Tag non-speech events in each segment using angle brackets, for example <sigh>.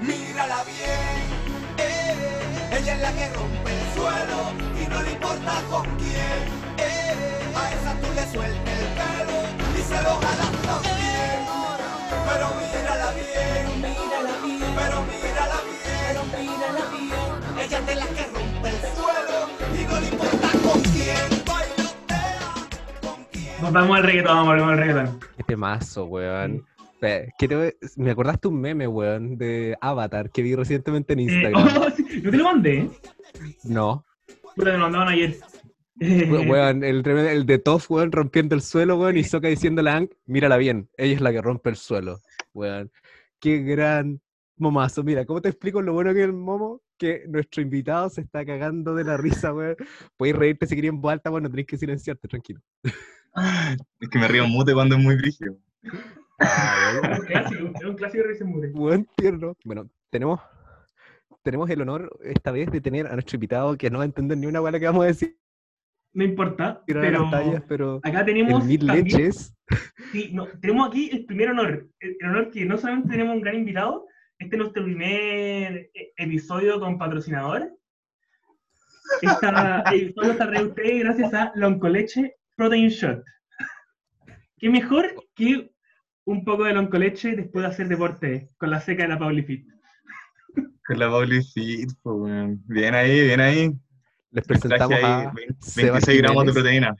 Mírala bien, eh, ella es la que rompe el suelo y no le importa con quién. eh, a esa tú le sueltas el pelo y se lo jalas también. Pero mírala bien, mírala bien, pero mírala bien, pero mírala bien. Ella es de la que rompe el suelo y no le importa con quién. Bailotea con quién. Volvamos al reggaetón, volvemos al reggaetón. Qué temazo, weón. Quiero- Me acordaste un meme, weón, de Avatar que vi recientemente en Eh, Instagram. <laughs> oh, sí, no te lo mandé. No. Puta, me lo mandaban ayer. Eh, We- <laughs> Weón, el, de Toph, weón, rompiendo el suelo, weón, y Soka diciéndole a Aang, mírala bien, ella es la que rompe el suelo, weón. Qué gran momazo. Mira, ¿cómo te explico lo bueno que es el momo? Que nuestro invitado se está cagando de la risa, <laughs> weón. Podéis reírte si queréis en voz alta, bueno, tenéis que silenciarte, tranquilo. Es que me río mute cuando es muy brígido. Es un clásico, es un clásico de ese mure. Buen tierno. Bueno, tenemos, tenemos el honor esta vez de tener a nuestro invitado que no va a entender ni una hueá que vamos a decir No importa, pero las tallas, pero acá tenemos el mil también- leches. Sí, no, tenemos aquí el primer honor. El, el honor que no solamente tenemos un gran invitado, este es nuestro primer eh, episodio con patrocinador. Esta <laughs> episodio está ustedes gracias a Loncoleche Protein Shot. ¿Qué mejor que un poco de loncoleche después de hacer deporte con la seca de la Pauli Fit? Con la Pauli Fit, pues, weón. Bien ahí, bien ahí. Les presentamos ahí a 20 Seba 26 gramos de proteína.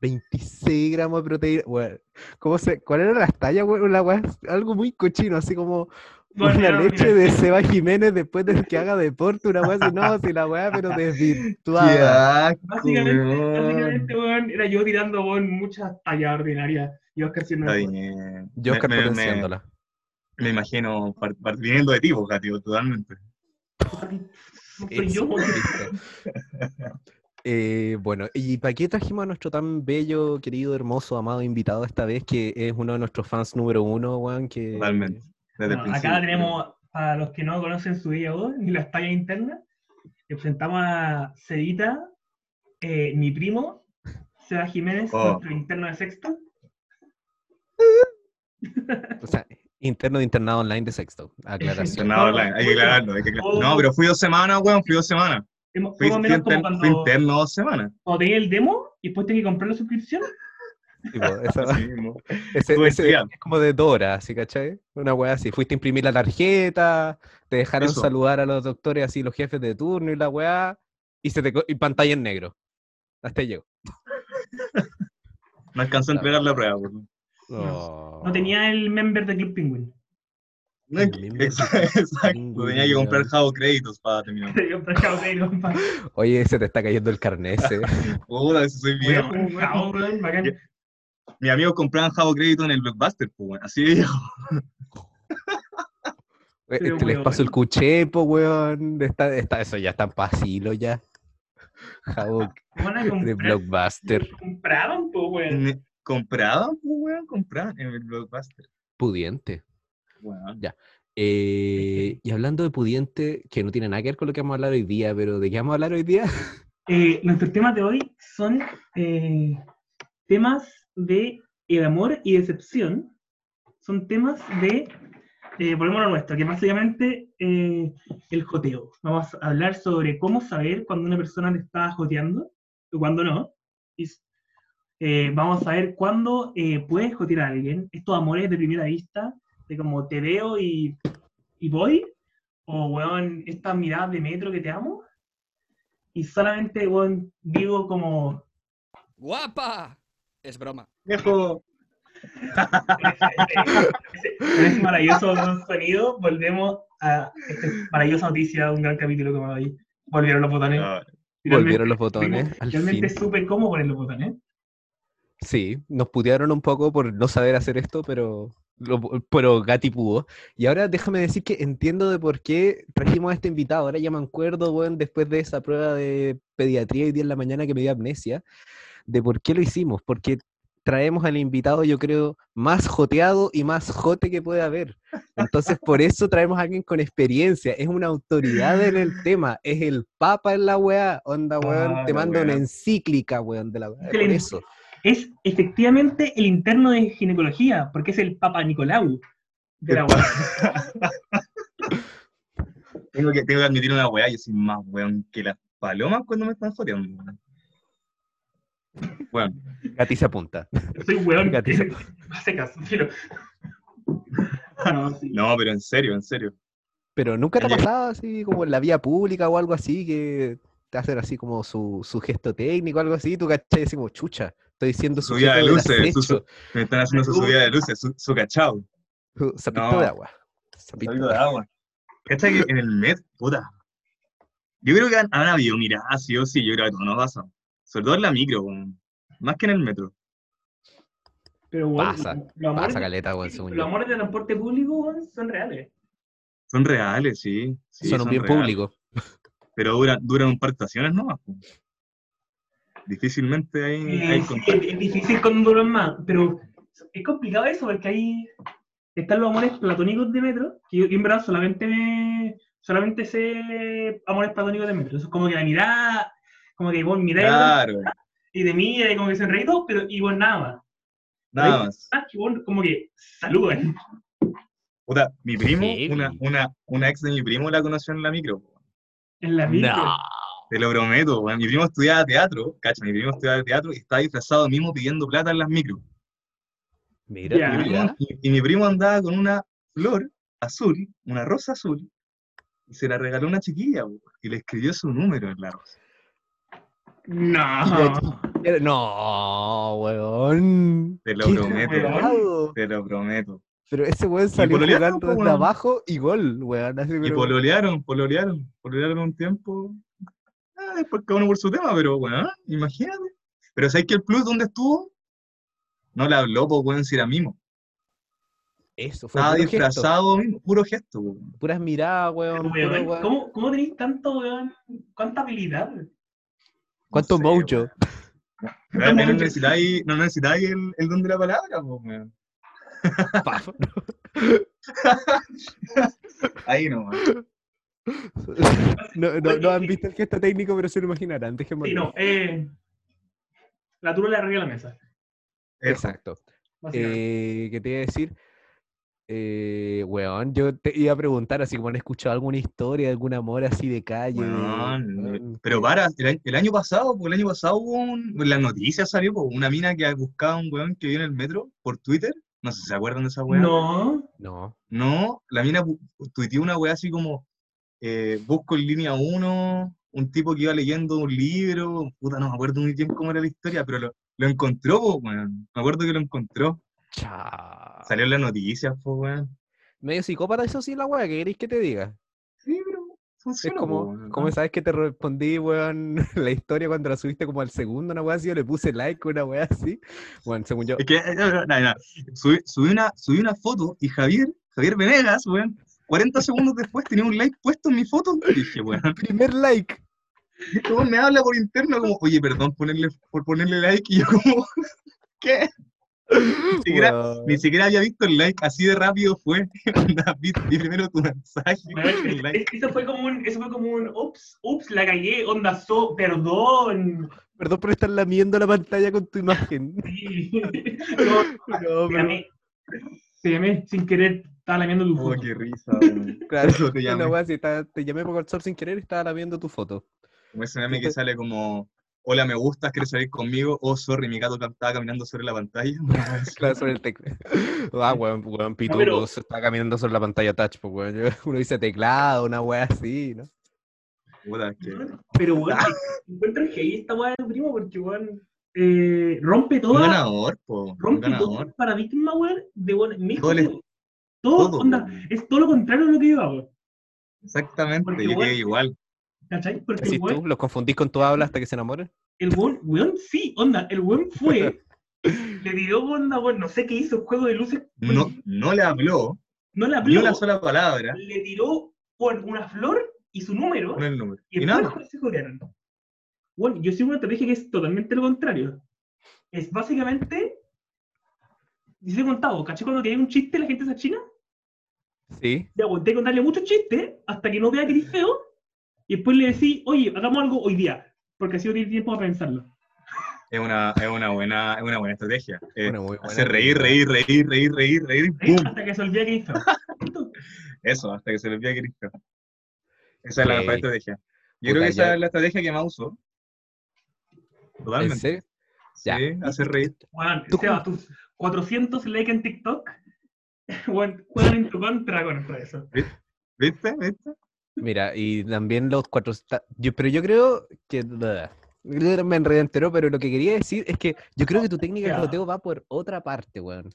26 gramos de proteína. Weón, ¿cómo se, ¿Cuál era la talla, weá, algo muy cochino, así como Bueno, una leche mira, de Seba Jiménez después de que haga deporte, una weá no, si la weá, pero <laughs> ¡Qué desvirtuada. asco, Básicamente, weón! básicamente weón, era yo tirando weón, muchas tallas ordinarias y Oscar siendo Está bien. Yo Oscar me, me- potenciándola. me imagino par- par- viniendo de ti, pues, Gati, totalmente. No soy yo. <laughs> Eh, bueno, ¿y para qué trajimos a nuestro tan bello, querido, hermoso, amado invitado esta vez, que es uno de nuestros fans número uno, weón? Que... Totalmente. Desde Bueno, acá tenemos, para los que no conocen su voz ni las tallas internas, le presentamos a Cedita, eh, mi primo, Seba Jiménez, Oh. nuestro interno de sexto. <laughs> O sea, interno de internado online de sexto, aclaración. Internado online, hay que aclararlo. hay que aclar- No, pero fui dos semanas, weón, fui dos semanas. Fui, fui menos como inter- fui cuando, interno dos semanas. cuando tenía el demo y después tenía que comprar la suscripción. Tipo, esa- Así mismo. <laughs> ese, estuve ese estudiando. es como de Dora, ¿sí, cachai? Una weá así. Fuiste a imprimir la tarjeta, te dejaron Eso. saludar a los doctores así, los jefes de turno y la weá, y, se te, y pantalla en negro. Hasta ahí llegó. No alcanzó a entregar la prueba, por Oh. No tenía el member de Club Penguin. No, Exacto, tenía que comprar. Javo créditos para terminar. Tenía que comprar. Oye, se te está cayendo el carnet ese. <laughs> Eso soy bacán. Ya. Mis amigos compraban Javo crédito en el Blockbuster, pues, weón. Así de viejo. Eh, Pero, Te les weón. paso el cuchepo, weón. Está, está, eso ya está en pasilo ya. Jabo de Blockbuster. <laughs> Compraban, pues, weón. ¿Compraban, pues, weón? Compraban en el Blockbuster. Pudiente. Weón. Eh, y hablando de pudiente, que no tiene nada que ver con lo que vamos a hablar hoy día, pero ¿de qué vamos a hablar hoy día? Eh, nuestros temas de hoy son eh, temas de el amor y decepción. Son temas de, eh, volvemos a lo nuestro, que básicamente eh, el joteo. Vamos a hablar sobre cómo saber cuando una persona te está joteando y cuando no. Y, eh, vamos a ver cuándo eh, puedes jotear a alguien. Estos amores de primera vista, de como te veo y, y voy. O, weón, estas miradas de metro que te amo y solamente weón, digo como ¡Guapa! Es broma. Viejo. con ese maravilloso sonido volvemos a esta maravillosa noticia, un gran capítulo como hoy. Volvieron los botones. Ah, Volvieron los botones, Realmente, supe cómo poner los botones. Sí, nos putearon un poco por no saber hacer esto, pero, lo- pero Gati pudo. Y ahora déjame decir que entiendo de por qué trajimos a este invitado. Ahora ya me acuerdo, weón, después de esa prueba de pediatría hoy día en la mañana que me dio amnesia, de por qué lo hicimos. Porque traemos al invitado, yo creo, más joteado y más jote que puede haber. Entonces, por eso traemos a alguien con experiencia. Es una autoridad en el <laughs> tema. Es el papa en la weá. Onda, weón. Ah, te la manda una weá. encíclica, weón, de la weá. Es Por eso. Es efectivamente el interno de ginecología, porque es el Papa Nicolau de la. <laughs> Tengo que, tengo que admitir una weá, yo soy más weón que las palomas cuando me están joteando. Weón. Bueno, Gati se apunta. Soy weón. Gatito. <laughs> Hace caso, pero. No, sí. no, pero en serio, en serio. Pero nunca te ha pasado así como en la vía pública o algo así que te hacen así como su, su gesto técnico o algo así, tú cachai como chucha. Estoy diciendo su Subida de luces, su- Me están haciendo su subida de luces, su, su cachao. sapito No. de agua. Sapito de agua. ¿Cachai que en el met, puta? Yo creo que han, han habido miradas, sí o sí, yo creo que todo nos pasa. Sobre todo en la micro, weón. más que en el metro. Pero, weón, Pasa, los amores Pasa de- caleta, weón, según Los yo. amores de transporte público weón, son reales. Son reales, sí. sí, Son un bien reales. público. Pero duran, duran un par de estaciones nomás. po. Difícilmente hay, Eh, hay sí, es, es difícil con duran más, pero es complicado eso porque ahí están los amores platónicos de metro, que yo, yo en verdad solamente me, solamente sé amores platónicos de metro. Eso es como que la mirada, como que vos miráis Claro, <laughs> y de mí, y como que se enreí todo, pero y vos nada más. nada más. Que vos como que saludan. Puta, mi primo, Sí. una, una, una ex de mi primo la conoció en la micro. En la micro. No. Te lo prometo. Mi primo estudiaba teatro, cacha, mi primo estudiaba teatro y estaba disfrazado mismo pidiendo plata en las micros. Mira. Y mi mira. primo- Y, y mi primo andaba con una flor azul, una rosa azul, y se la regaló una chiquilla, y le escribió su número en la rosa. No. No, weón. Te lo prometo. Te lo prometo. Pero ese weón salió jugando desde weón. abajo y gol, weón. Así, Y pololearon, pololearon, pololearon un tiempo. Ah, después cada uno por su tema, pero bueno, imagínate. Pero ¿sabes que el plus dónde estuvo? No le habló, pues, weón, si era mimo. Eso fue Estaba gesto. disfrazado, puro gesto, weón. Puras miradas, weón. Weón, puro weón. ¿Cómo, ¿Cómo tenéis tanto, weón? ¿Cuánta habilidad? ¿Cuánto sé, mojo? ahí no necesitáis, no necesitáis el, el don de la palabra, pues, weón. Paf. <laughs> Ahí no, No, no, no han visto el gesto técnico, pero se lo imaginarán. Déjenme Sí, no. Eh, la tula le arregla la mesa. Exacto. Eh, ¿Qué te iba a decir? Eh, weón, yo te iba a preguntar así como han escuchado alguna historia algún amor así de calle. Weón, weón, pero para, el, año- el año pasado, pues el año pasado hubo un, en las noticias salió pues, una mina que buscaba a un weón que vio en el metro por Twitter. No sé si se acuerdan de esa weá. No. No. No, la mina tuiteó una weá así como, eh, busco en línea 1, un tipo que iba leyendo un libro, puta, no me acuerdo muy bien cómo era la historia, pero lo, lo encontró, weón. Me acuerdo que lo encontró. Cha. Salió en las noticias, pues, weón. Medio psicópata, eso sí, la weá, ¿qué queréis que te diga? Sí, pero Es funciona, po, como, sabes que te respondí, weón, <laughs> la historia cuando la subiste como al segundo, una weá así, yo le puse like, una weá así. Bueno, según yo, Es que, eh, no, no. Subí, subí una, subí una foto y Javier, Javier Venegas, weón, 40 segundos después tenía un like puesto en mi foto. Y dije, weón, <laughs> primer like. este weón me habla por interno como, oye, perdón ponerle, por ponerle like. Y yo como, <laughs> ¿qué? Ni siquiera, ni siquiera había visto el like, así de rápido fue. <laughs> Vi, primero tu mensaje. Like. Eso fue como un, eso fue como un, ups, ups, la cagué, onda, so, perdón. Perdón por estar lamiendo la pantalla con tu imagen. <laughs> Sí. No, No, pero, llamé, te llamé sin querer, estaba lamiendo tu Oh, foto. qué risa, claro, Eso te llamé. así, estaba- te llamé por WhatsApp sin querer estaba lamiendo tu foto. Como ese meme que sale como, hola, me gustas, ¿quieres salir conmigo? Oh, sorry, mi gato estaba caminando sobre la pantalla. <laughs> Claro, sobre el teclado. <laughs> Ah, weón, weón, pituco, pero- se está caminando sobre la pantalla touch, pues, weón. <laughs> Uno dice teclado, una weá así, ¿no? Puta, que... Pero, weón, encuentro que ahí esta weá de tu primo porque, weón, eh, rompe Un toda, ganador, po. Un rompe todo ganador. el paradigma, weón, de, weón, mi Todo el- todo, todo, onda, weón. es todo lo contrario a lo que yo hago, Exactamente, Porque, yo weón, quedé igual. ¿Cachai? Porque el weón, tú, los confundís con tu habla hasta que se enamoren. el weón, weón, sí, onda, el weón fue, <laughs> le dio onda, weón, no sé qué hizo, juego de luces, No, no le habló, no le ni habló, una sola palabra le tiró weón, una flor y su número, con el número. y Y nada, se jodearon. Bueno, yo sigo una estrategia que es totalmente lo contrario. Es básicamente. Dice contado, ¿caché cuando que hay un chiste la gente se china? Sí. Ya, pues, te contarle muchos chistes hasta que no vea que eres feo y después le decís, oye, hagamos algo hoy día, porque así no tiene tiempo para pensarlo. es una, es una buena, es una buena estrategia. Eh, Una muy buena hacer reír, reír, reír, reír, reír, reír. ¡pum! Hasta que se olvide. Listo. <laughs> Eso, hasta que se le olvide feo. Esa es la mejor estrategia. Yo Puta, creo que esa ya- es la estrategia que más uso. ¿En Totalmente. Ya. Sí, hacer reír. Juan, ¿Tú Seba, tus 400 likes en TikTok <laughs> Juan, juegan en tu contra con con eso. ¿Viste? ¿Viste? Mira, y también los cuatro... Yo, pero yo creo que... Me enredé entero, pero lo que quería decir es que yo creo que tu técnica de roteo va por otra parte, weón.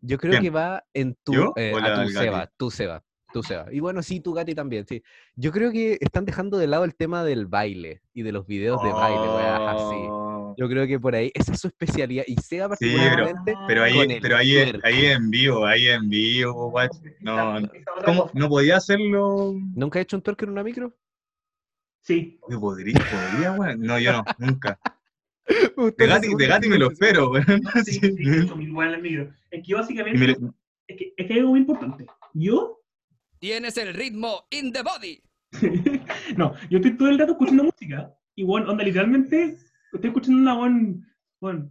Yo creo ¿Quién? que va en tu... ¿Yo eh, a tu? Seba, tu Seba, tu Seba. Y bueno, sí, tu Gati también, sí. Yo creo que están dejando de lado el tema del baile y de los videos de baile, weón, así. Yo creo que por ahí, esa es su especialidad. Y Seba Sí, pero- particularmente... Pero ahí, con el pero ahí, ahí en vivo, ahí en vivo, guacho. No, ¿Cómo? ¿No podía hacerlo? ¿Nunca he hecho un twerk en una micro? Sí. Yo podría, podría, weón. No, yo no, nunca. <laughs> De son de Gati me lo espero, weón. Sí, sí, <laughs> igual en el micro. Es que yo básicamente, me- es, que, es que hay algo muy importante. Yo, Tienes el ritmo in the body. <laughs> no, yo estoy todo el rato escuchando música. Y bueno, onda, literalmente, estoy escuchando una buen, bueno,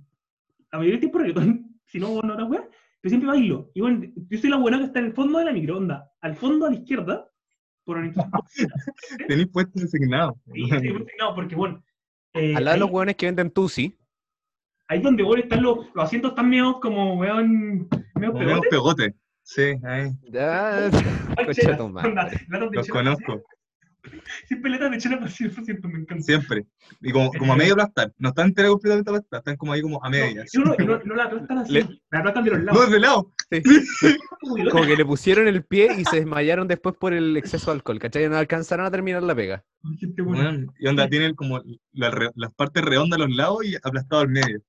la mayoría del tiempo reggaetón, <laughs> si no, bueno, otra wea, pero siempre bailo. Y bueno, yo soy la buena que está en el fondo de la micro, onda, al fondo a la izquierda, por el <laughs> Tenéis puesto designado. Sí, sí, no, porque bueno, eh, Al lado de los hueones que venden Tusi. ahí donde bueno, están los, los asientos están medio como, weón, medio pegotes. pegotes. Sí, ahí. Ya, Ay, <laughs> Los conozco. <laughs> Siempre letras de chela para 100%, me encanta. Siempre. Y como, como a medio aplastar. No están enteras completamente aplastadas, están como ahí como a medias. No, no, no, no la aplastan así, Le- la aplastan de los No, lados. de lado. <laughs> Como que le pusieron el pie y se desmayaron después por el exceso de alcohol, ¿cachai? No alcanzaron a terminar la pega. Y onda, tienen como la las partes redondas a los lados y aplastado al medio.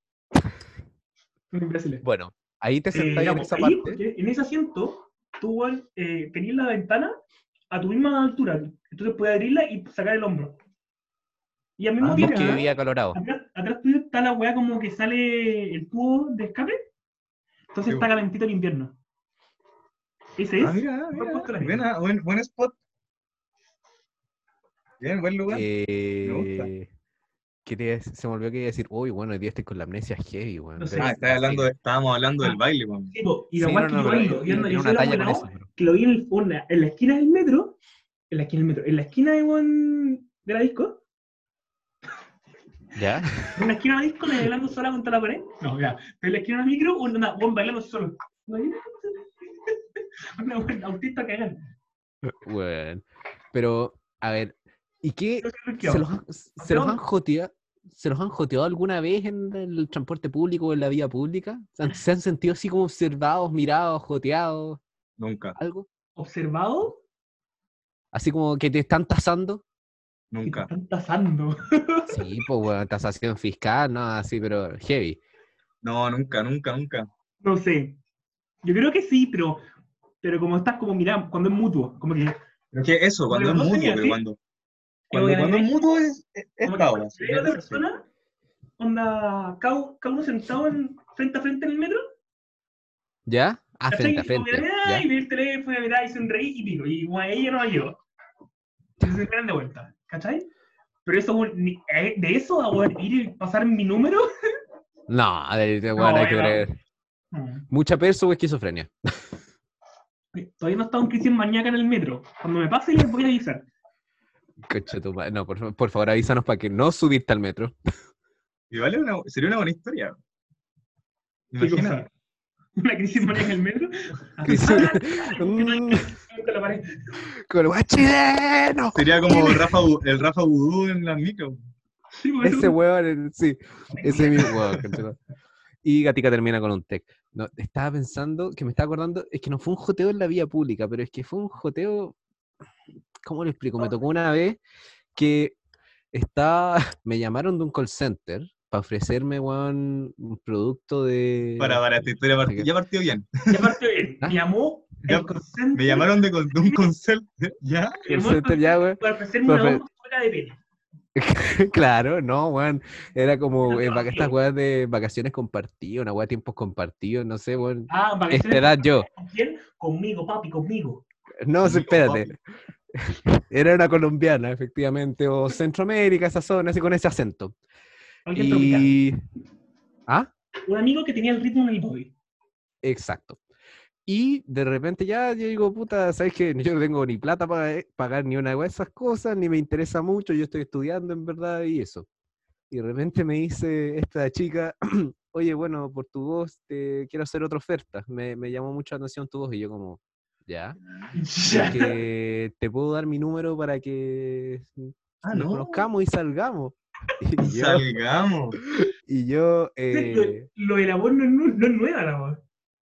Bueno, ahí te Eh, sentáis ya, en esa ahí, parte. en ese asiento, tú eh, tenías la ventana a tu misma altura. Entonces puedes abrirla y sacar el hombro. Y al mismo Ah, tiempo, que vivía colorado. atrás, atrás tuyo está la weá como que sale el tubo de escape. Entonces Sí, está calentito el invierno. Ese es. Ah, mira, mira. la Buena- buen, buen spot. Bien, buen lugar. Eh, quería dec- se me olvidó que iba a decir, uy, bueno, hoy día estoy con la amnesia heavy, weón. No sé. pero- ah, estás hablando de- estábamos hablando del Ah. baile, weón. Sí, y Sí, la weá no, que no, yo yo pero- que lo vi en, el- una- en la esquina del metro, en la esquina del metro, en la esquina de, weón, de la disco, ¿Ya? en la esquina de la disco, bailando sola contra la pared. No, ya, en la esquina del micro, una weón bailando solo. <laughs> Una weón autista cagando. Bueno, pero, a ver, ¿y qué? ¿Se los, han- se los han joteado? ¿Se los han joteado alguna vez en el transporte público o en la vía pública? ¿Se han, se han sentido así como observados, mirados, joteados, Nunca, algo? Observado Así como que te están tasando. y te nunca. están tasando. <laughs> Sí, pues, bueno, tasación fiscal, no, así, pero heavy. No, nunca, nunca, nunca. No sé. Yo creo que sí, pero, pero como estás como mirando, cuando es mutuo, como que Pero es que eso, cuando Pero es no mutuo, sería pero cuando, cuando, cuando es mutuo es, es, es si hay otra persona, onda, cada, uno sentado en, frente a frente en el metro, ¿Ya? Ah, frente a Y frente. que, ¿ya? ay, ve el teléfono, mirá, y sonreí y pico, y bueno, ella no. Y se esperan de vuelta, ¿cachai? Pero eso, eh, de eso a ir y pasar mi número, <laughs> No, a ver, bueno, hay que ver. mm, Mucha perso o esquizofrenia. todavía no estado en crisis maníaca en el metro. Cuando me pase les voy a avisar. Concha tu madre. No, por, por favor, avísanos para que no subirte al metro. <laughs> Y vale una, sería una buena historia. Imagínate. Una crisis maníaca en el metro. <laughs> Crisis- Con la pared. Con el guay chileno. Sería como Rafa, el Rafa Vudú en las micro. Sí, Ese eh, sí. Ese mismo. Y Gatica termina con un tech. No, estaba pensando, que me estaba acordando, es que no fue un joteo en la vía pública, pero es que fue un joteo. ¿Cómo lo explico? Me tocó una vez que estaba. <laughs> Me llamaron de un call center para ofrecerme, weón, un producto de. Para, para, que- ya partió bien. Y aparte bien, ¿Ah? me llamó Ya, Me llamaron de, un concert, <laughs> ¿ya? Call center ya, weón. para ofrecerme una fuera de pelo. <laughs> Claro, no, weón. Era como eh, estas weas de vacaciones compartidas, una wea de tiempos compartidos, no sé, weón. Ah, para Esta edad yo. ¿Con quién? Conmigo, papi, conmigo. No, Conmigo, espérate. <laughs> Era una colombiana, efectivamente, o Centroamérica, esa zona, así con ese acento. Alguien tropical. Y. ¿Ah? Un amigo que tenía el ritmo en el body. Exacto. Y de repente ya yo digo, puta, ¿sabes qué? <laughs> Yo no tengo ni plata para pagar ni una de esas cosas, ni me interesa mucho, yo estoy estudiando en verdad y eso. Y de repente me dice esta chica, <clears throat> oye, bueno, por tu voz te quiero hacer otra oferta. Me, me llamó mucho la atención tu voz y yo como, ya, Ya. que te puedo dar mi número para que <laughs> Ah, nos no. conozcamos y salgamos. <laughs> Y yo, Salgamos. y yo Lo, eh, lo de la voz no nu- no es nueva la voz.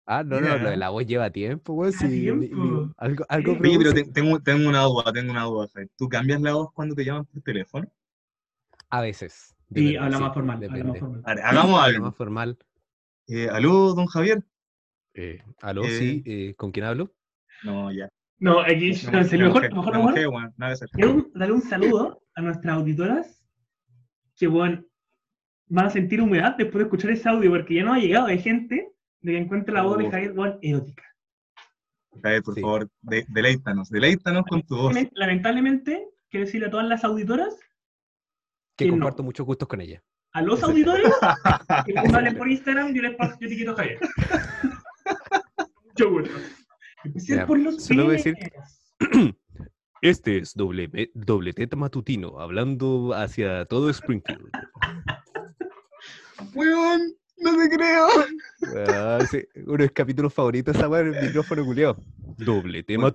Ah, no, no, lo de la voz lleva tiempo, weón. Lleva sí, mi- mi- tiempo. algo, algo. Oye, pero te- tengo, tengo una duda, tengo una duda. ¿Tú cambias la voz cuando te llaman por teléfono? A veces. Sí, habla sí, más formal. Habla depende. más formal. A ver, hagamos Habla algo. más formal. Eh, ¿Aló, don Javier? Eh, ¿Aló? Eh, Sí, eh, ¿con quién hablo? No, ya. No, aquí no, serio, me mejor, mejor, me mejor, nada. Quiero darle un saludo a nuestras auditoras que bueno, van a sentir humedad después de escuchar ese audio porque ya no ha llegado de gente de que encuentre la voz de Oh. Javier bueno, erótica. Javier, por Sí. favor, de, deleítanos, deleítanos con tu voz. Lamentablemente, quiero decirle a todas las auditoras, Que que no. comparto muchos gustos con ella. a los auditores, <laughs> que me hablen por Instagram, yo les paso, yo etiqueto a Javier. Mucho gusto. Empecé por los solo voy a decir- pines. <clears throat> Este es doble, doble teta matutino, hablando hacia todo Springfield. <laughs> Weón, no te creo. Sí, uno de mis capítulos favoritos esa weá, el micrófono culiao. Doble tema.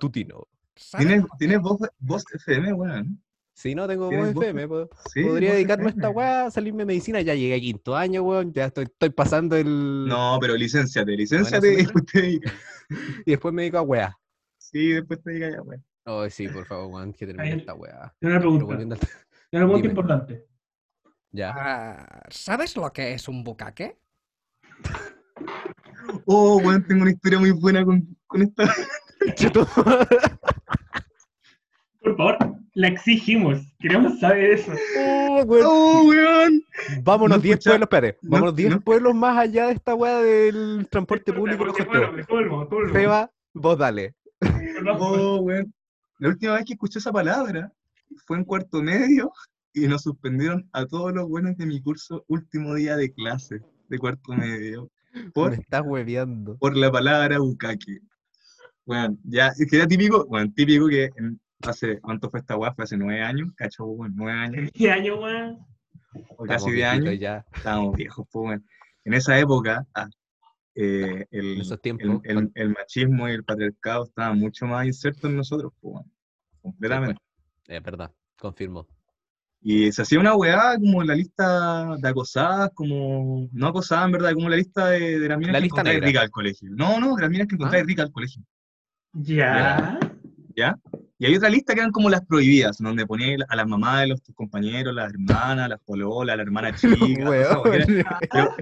¿Sabes ¿Tienes, tienes es? voz, voz FM, weón? Si no tengo voz ¿Tienes voz? FM, Sí, podría voz dedicarme a esta weá, salirme de medicina, ya llegué a quinto año, weón, ya estoy, estoy pasando el... No, pero licenciate, licenciate y después te dedicas. <laughs> Y después me dedico a weá. Sí, después te dedicas ya, weón. Oh, sí, por favor, weón, que termine Ahí- esta weá. Tengo una pregunta. volviendo al- Tengo una pregunta importante. Ya. Ah, ¿Sabes lo que es un bucaque? Oh, weón, tengo una historia muy buena con, con esta. Cheto. Por favor, la exigimos. Queremos saber eso. Oh, weón. Oh, weón. Vámonos No 10 escucha- pueblos, espérate. no- Vámonos 10 no- pueblos más allá de esta weá del transporte público. Seba, vos dale. Oh, weón. La última vez que escuché esa palabra fue en cuarto medio y nos suspendieron a todos los buenos de mi curso último día de clase de cuarto medio por, Me estás hueveando. por la palabra bucaque. Bueno, ya, es que era típico, bueno, típico que en- hace, ¿cuánto fue esta weá? Fue hace nueve años, cacho, bueno, nueve años, <laughs> ¿Qué año, weón? casi diez años, ya. estábamos viejos, pues bueno. En esa época, ah, eh, el, En esos el, tiempos. el- el machismo y el patriarcado estaban mucho más insertos en nosotros, pues bueno, completamente. Es verdad, confirmo. Y se hacía una weá como la lista de acosadas, como, no acosadas en verdad, como la lista de, de las minas La que lista encontráis negra. ricas al colegio. No, no, de las minas que encontráis Ah. ricas al colegio. Ya. ¿Ya? Y hay otra lista que eran como las prohibidas, donde ponía a las mamás de los tus compañeros, las hermanas, las pololas, la hermana <laughs> chica. Era, <laughs> pero-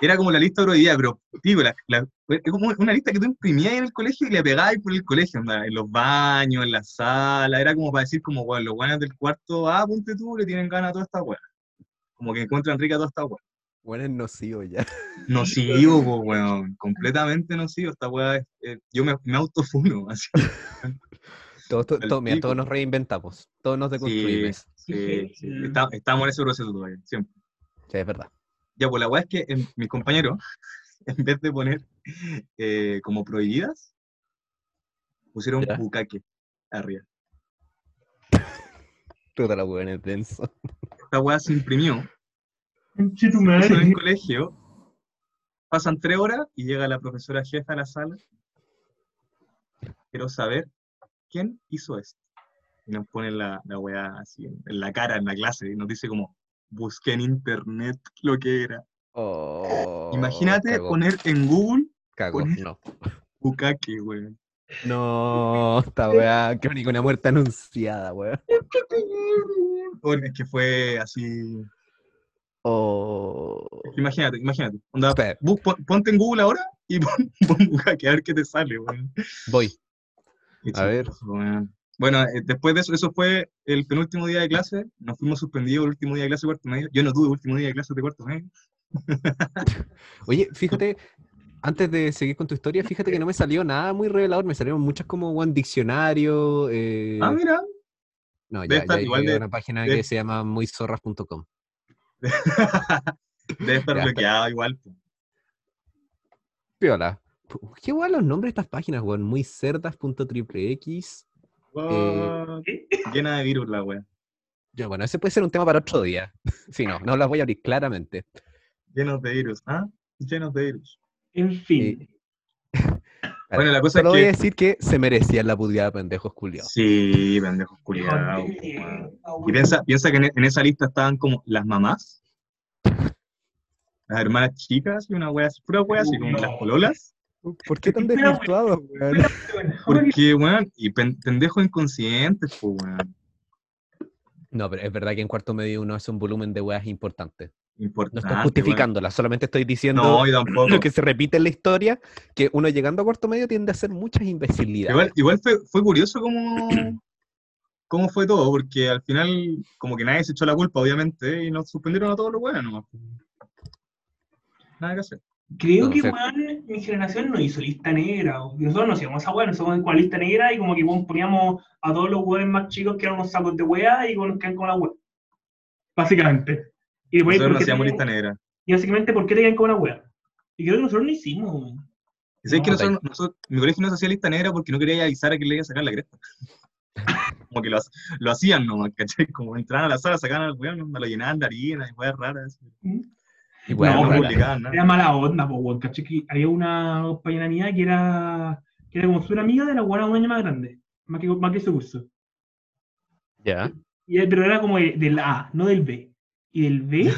era como la lista prohibida, pero digo, la, la- es como una lista que tú imprimías en el colegio y le pegabas por el colegio, en los baños, en la sala, era como para decir como, weón, los buenos del cuarto, ah, ponte tú, le tienen ganas a toda esta weá. Como que encuentran rica toda esta weá. Bueno, es nocivo ya. Nocivo, po, weón, completamente nocivo, esta weá, es- eh, yo me, me autofuno, <laughs> así. Todos, to- Al to- mira, pico. todos nos reinventamos. Todos nos Sí, deconstruimos. sí, sí, está- estamos en ese proceso todavía, siempre. Sí, es verdad. Ya, pues la weá es que en- mis compañeros, <laughs> en vez de poner eh, como prohibidas, pusieron Ya. bucaque arriba. Toda la hueá es denso. Esta weá se imprimió en el colegio, pasan tres horas y llega la profesora jefa a la sala. Quiero saber quién hizo esto. Y nos ponen la, la weá así en, en la cara, en la clase, y nos dice como, busqué en internet lo que era. Oh, Imagínate cagó, poner en Google cagó, poner- No. bucaque, weón. No, esta weá, crónica una muerte anunciada, weón. Bueno, es que fue así. Oh. Imagínate, imagínate. Onda, ponte en Google ahora y <laughs> pon, pon a ver qué te sale, weón. voy. Qué A ver. weón. Bueno, eh, después de eso, eso fue el penúltimo día de clase. Nos fuimos suspendidos el último día de clase de cuarto medio. Yo no tuve último día de clase de cuarto medio. <laughs> Oye, fíjate, antes de seguir con tu historia, fíjate que no me salió nada muy revelador, me salieron muchas como One Diccionario. eh, Ah, mira. no, ya, estar ya igual de- una página de- que se llama muizorras.com. <laughs> Debe estar bloqueado igual. Piola. Qué guay los nombres de estas páginas, weón. Muy ¿Qué? Llena de virus la wea. Ya, bueno, ese puede ser un tema para otro día. <laughs> Sí, no, no las voy a abrir claramente. Llenos de virus. ¿Ah? Llenos de virus. En fin. <laughs> Bueno, la cosa Solo voy a es decir que se merecían la puteada pendejos culiados. Sí, pendejos culiados. Y piensa, piensa que en, en esa lista estaban como las mamás, <laughs> las hermanas chicas y una wea pura wea así, como No. las pololas. ¿Por qué tan Pero, desvirtuados, weón? Porque, weón, y pen- pendejos inconscientes, pues, weón. No, pero es verdad que en cuarto medio uno hace un volumen de weas importante. No Importante. estoy justificándola, solamente estoy diciendo No, <laughs> lo que se repite en la historia, que uno llegando a cuarto medio tiende a hacer muchas imbecilidades. Igual, igual fue, fue curioso cómo, <coughs> cómo fue todo, porque al final, como que nadie se echó la culpa, obviamente, y nos suspendieron a todos los weones nomás. Nada que hacer. Creo No, que, weón, mi generación no hizo lista negra. Nosotros no hacíamos esa weá, nosotros con la lista negra y como que weón, poníamos a todos los weones más chicos que eran unos sacos de weá y nos quedan con la weá. Básicamente. Y después, Nosotros no ¿por qué hacíamos lista negra. Y básicamente, ¿por qué te quedan con la weá? Y creo que nosotros no hicimos, weón. Y sabes que No, nosotros, nosotros- mi colegio no se hacía lista negra porque no quería avisar a que le iba a sacar la cresta. <laughs> Como que lo, lo hacían nomás, ¿cachai? Como entraban a la sala, sacaban al weón, me lo llenaban de harina y weas raras. Y No, weas no. Era mala onda, po, weón. ¿cachai? Que había una compañera mía que era, que era como su amiga de la weá un año más grande. Más que, más que su curso. Ya. Y, eh, pero era como de- del A, no del B. Y del B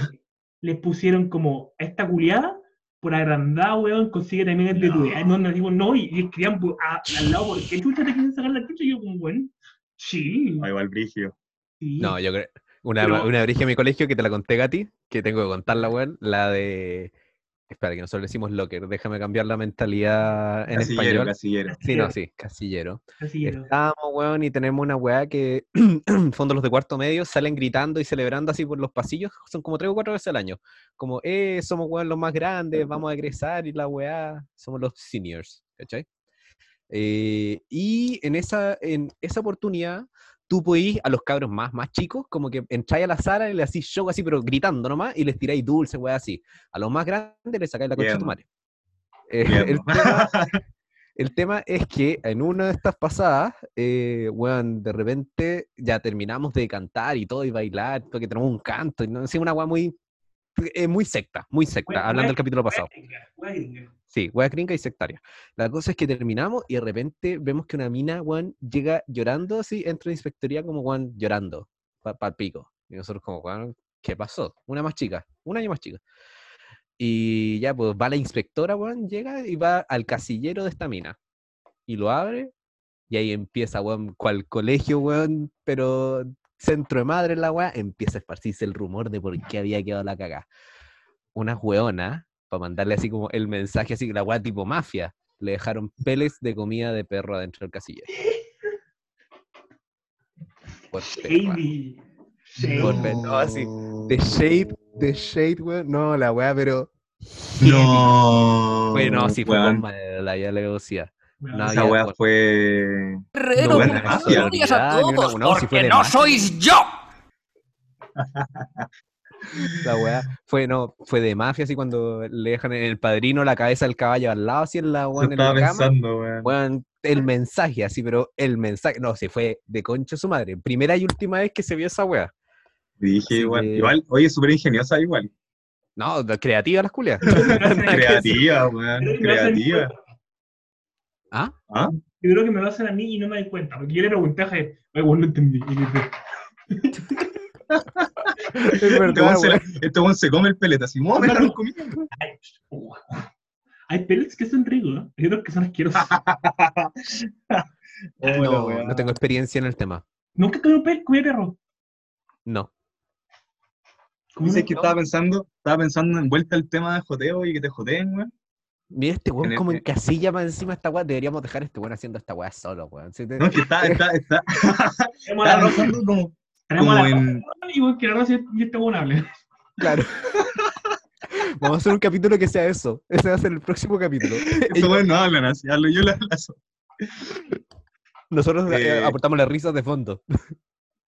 les pusieron como esta culiada por agrandada, weón, consigue también el de tu edad. No, no, digo, no, y, y por- a- al lado, ¿por qué chucha te quieren sacar la chucha? Y yo, como, bueno, sí. Ah, igual brigio. sí. No, yo creo. Una, Pero- una brigia en mi colegio que te la conté, Gati, que tengo que contarla, weón. La de. Espera, que nosotros le decimos locker. Déjame cambiar la mentalidad en Casillero, español. casillero. Sí, no, <laughs> sí, casillero. Era. Estábamos, weón, y tenemos una weá que, en <clears throat> fondo, los de cuarto medio salen gritando y celebrando así por los pasillos. Son como tres o cuatro veces al año. Como, eh, somos, weón, los más grandes, vamos a egresar y la weá. Somos los seniors, ¿cachai? Eh, y en esa, en esa oportunidad, tú podís a los cabros más, más chicos, como que entráis a la sala y le hacís show así, pero gritando nomás, y les tiráis dulce, weá, así. A los más grandes les sacáis la concha de tu madre. Eh, el <laughs> tema, el tema es que en una de estas pasadas, eh, weón, de repente ya terminamos de cantar y todo y bailar, porque tenemos un canto, y no sé, una weá muy, eh, muy secta, muy secta, hablando del capítulo pasado. gringa, gringa. Sí, wea gringa y sectaria. La cosa es que terminamos y de repente vemos que una mina, weón, llega llorando así, entra en inspectoría como, weón, llorando, para el pico. Y nosotros como, weón, ¿qué pasó? Una más chica, un año más chica. Y ya, pues va la inspectora, weón, llega y va al casillero de esta mina. Y lo abre y ahí empieza, weón, cual colegio, weón, pero centro de madre la weá, empieza a esparcirse el rumor de por qué había quedado la cagada. Unas weonas, para mandarle así como el mensaje, así la weá tipo mafia, le dejaron peles de comida de perro adentro del casillero. Por. Shady. Shady. Por ver- no, así, The Shade, The Shade, weón, no, la weá, pero... No. Bueno, sí fue weón. con mala, ya le decía. No, Esa bueno. fue. Herrero, No, no, de no más. sois yo. <laughs> La weá fue, no, fue de mafia, así cuando le dejan en el padrino la cabeza del caballo al lado, así en la weón en la estaba cama. pensando, weón. El mensaje, así, pero el mensaje, no, se fue de concha su madre. Primera y última vez que se vio esa weá. Dije, igual, que- igual, oye, súper ingeniosa igual. No, creativa las culias. <laughs> Creativa, weón. Creativa. ¿Ah? ¿Ah? Yo creo que me va a hacer a mí y no me doy cuenta. Porque yo le pregunté a bueno, no entendí. <laughs> Es Este verdad, weón se, la- weón. este weón se come el pelete así, ¡oh, me! "Ay, uh, Hay pellets que son ricos, ¿no? Hay otros que son asquerosos. <laughs> Oh, No, no tengo experiencia en el tema. Nunca comí un pe- comí perro. No. Comí Dice un- que estaba pensando, estaba pensando en vuelta al tema de joteo y que te joteen, weón. Mira este weón como en casilla más encima de esta weá. Deberíamos dejar a este weón haciendo esta weá solo, weón. Sí, te- No, que está, está, está, <laughs> estaba Rosa, pensando como, como en, y bueno, que la Rosa y este weón hable. Claro. <laughs> Vamos a hacer un capítulo que sea eso. Ese va a ser el próximo capítulo. estos weones no hablan así, hablo yo las las- Nosotros eh, Eh. aportamos las risas de fondo.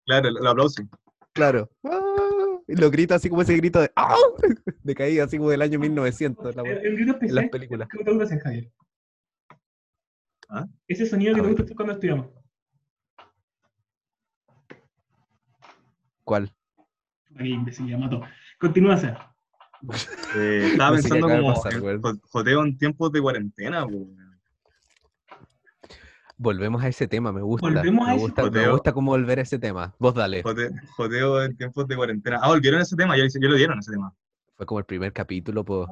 Claro, lo aplauso. Claro. Ah, Y lo grita así como ese grito de ¡Ah! de caída, así como del año 1900. la El, el grito en las especial. películas. ¿Cómo te gusta hacer, Javier? ¿Ah? Ese sonido que A te gusta cuando estudiamos. ¿Cuál? Aquí, imbécil, ya mató. Continúa a hacer. Eh, <laughs> estaba pensando como pasar, joteo en tiempos de cuarentena. Volvemos a ese tema, me gusta. Volvemos a me ese gusta, me gusta cómo volver a ese tema. Vos dale. Jote- Joteo en tiempos de cuarentena. Ah, volvieron a ese tema, ya, ya lo dieron ese tema. Fue como el primer capítulo, pues.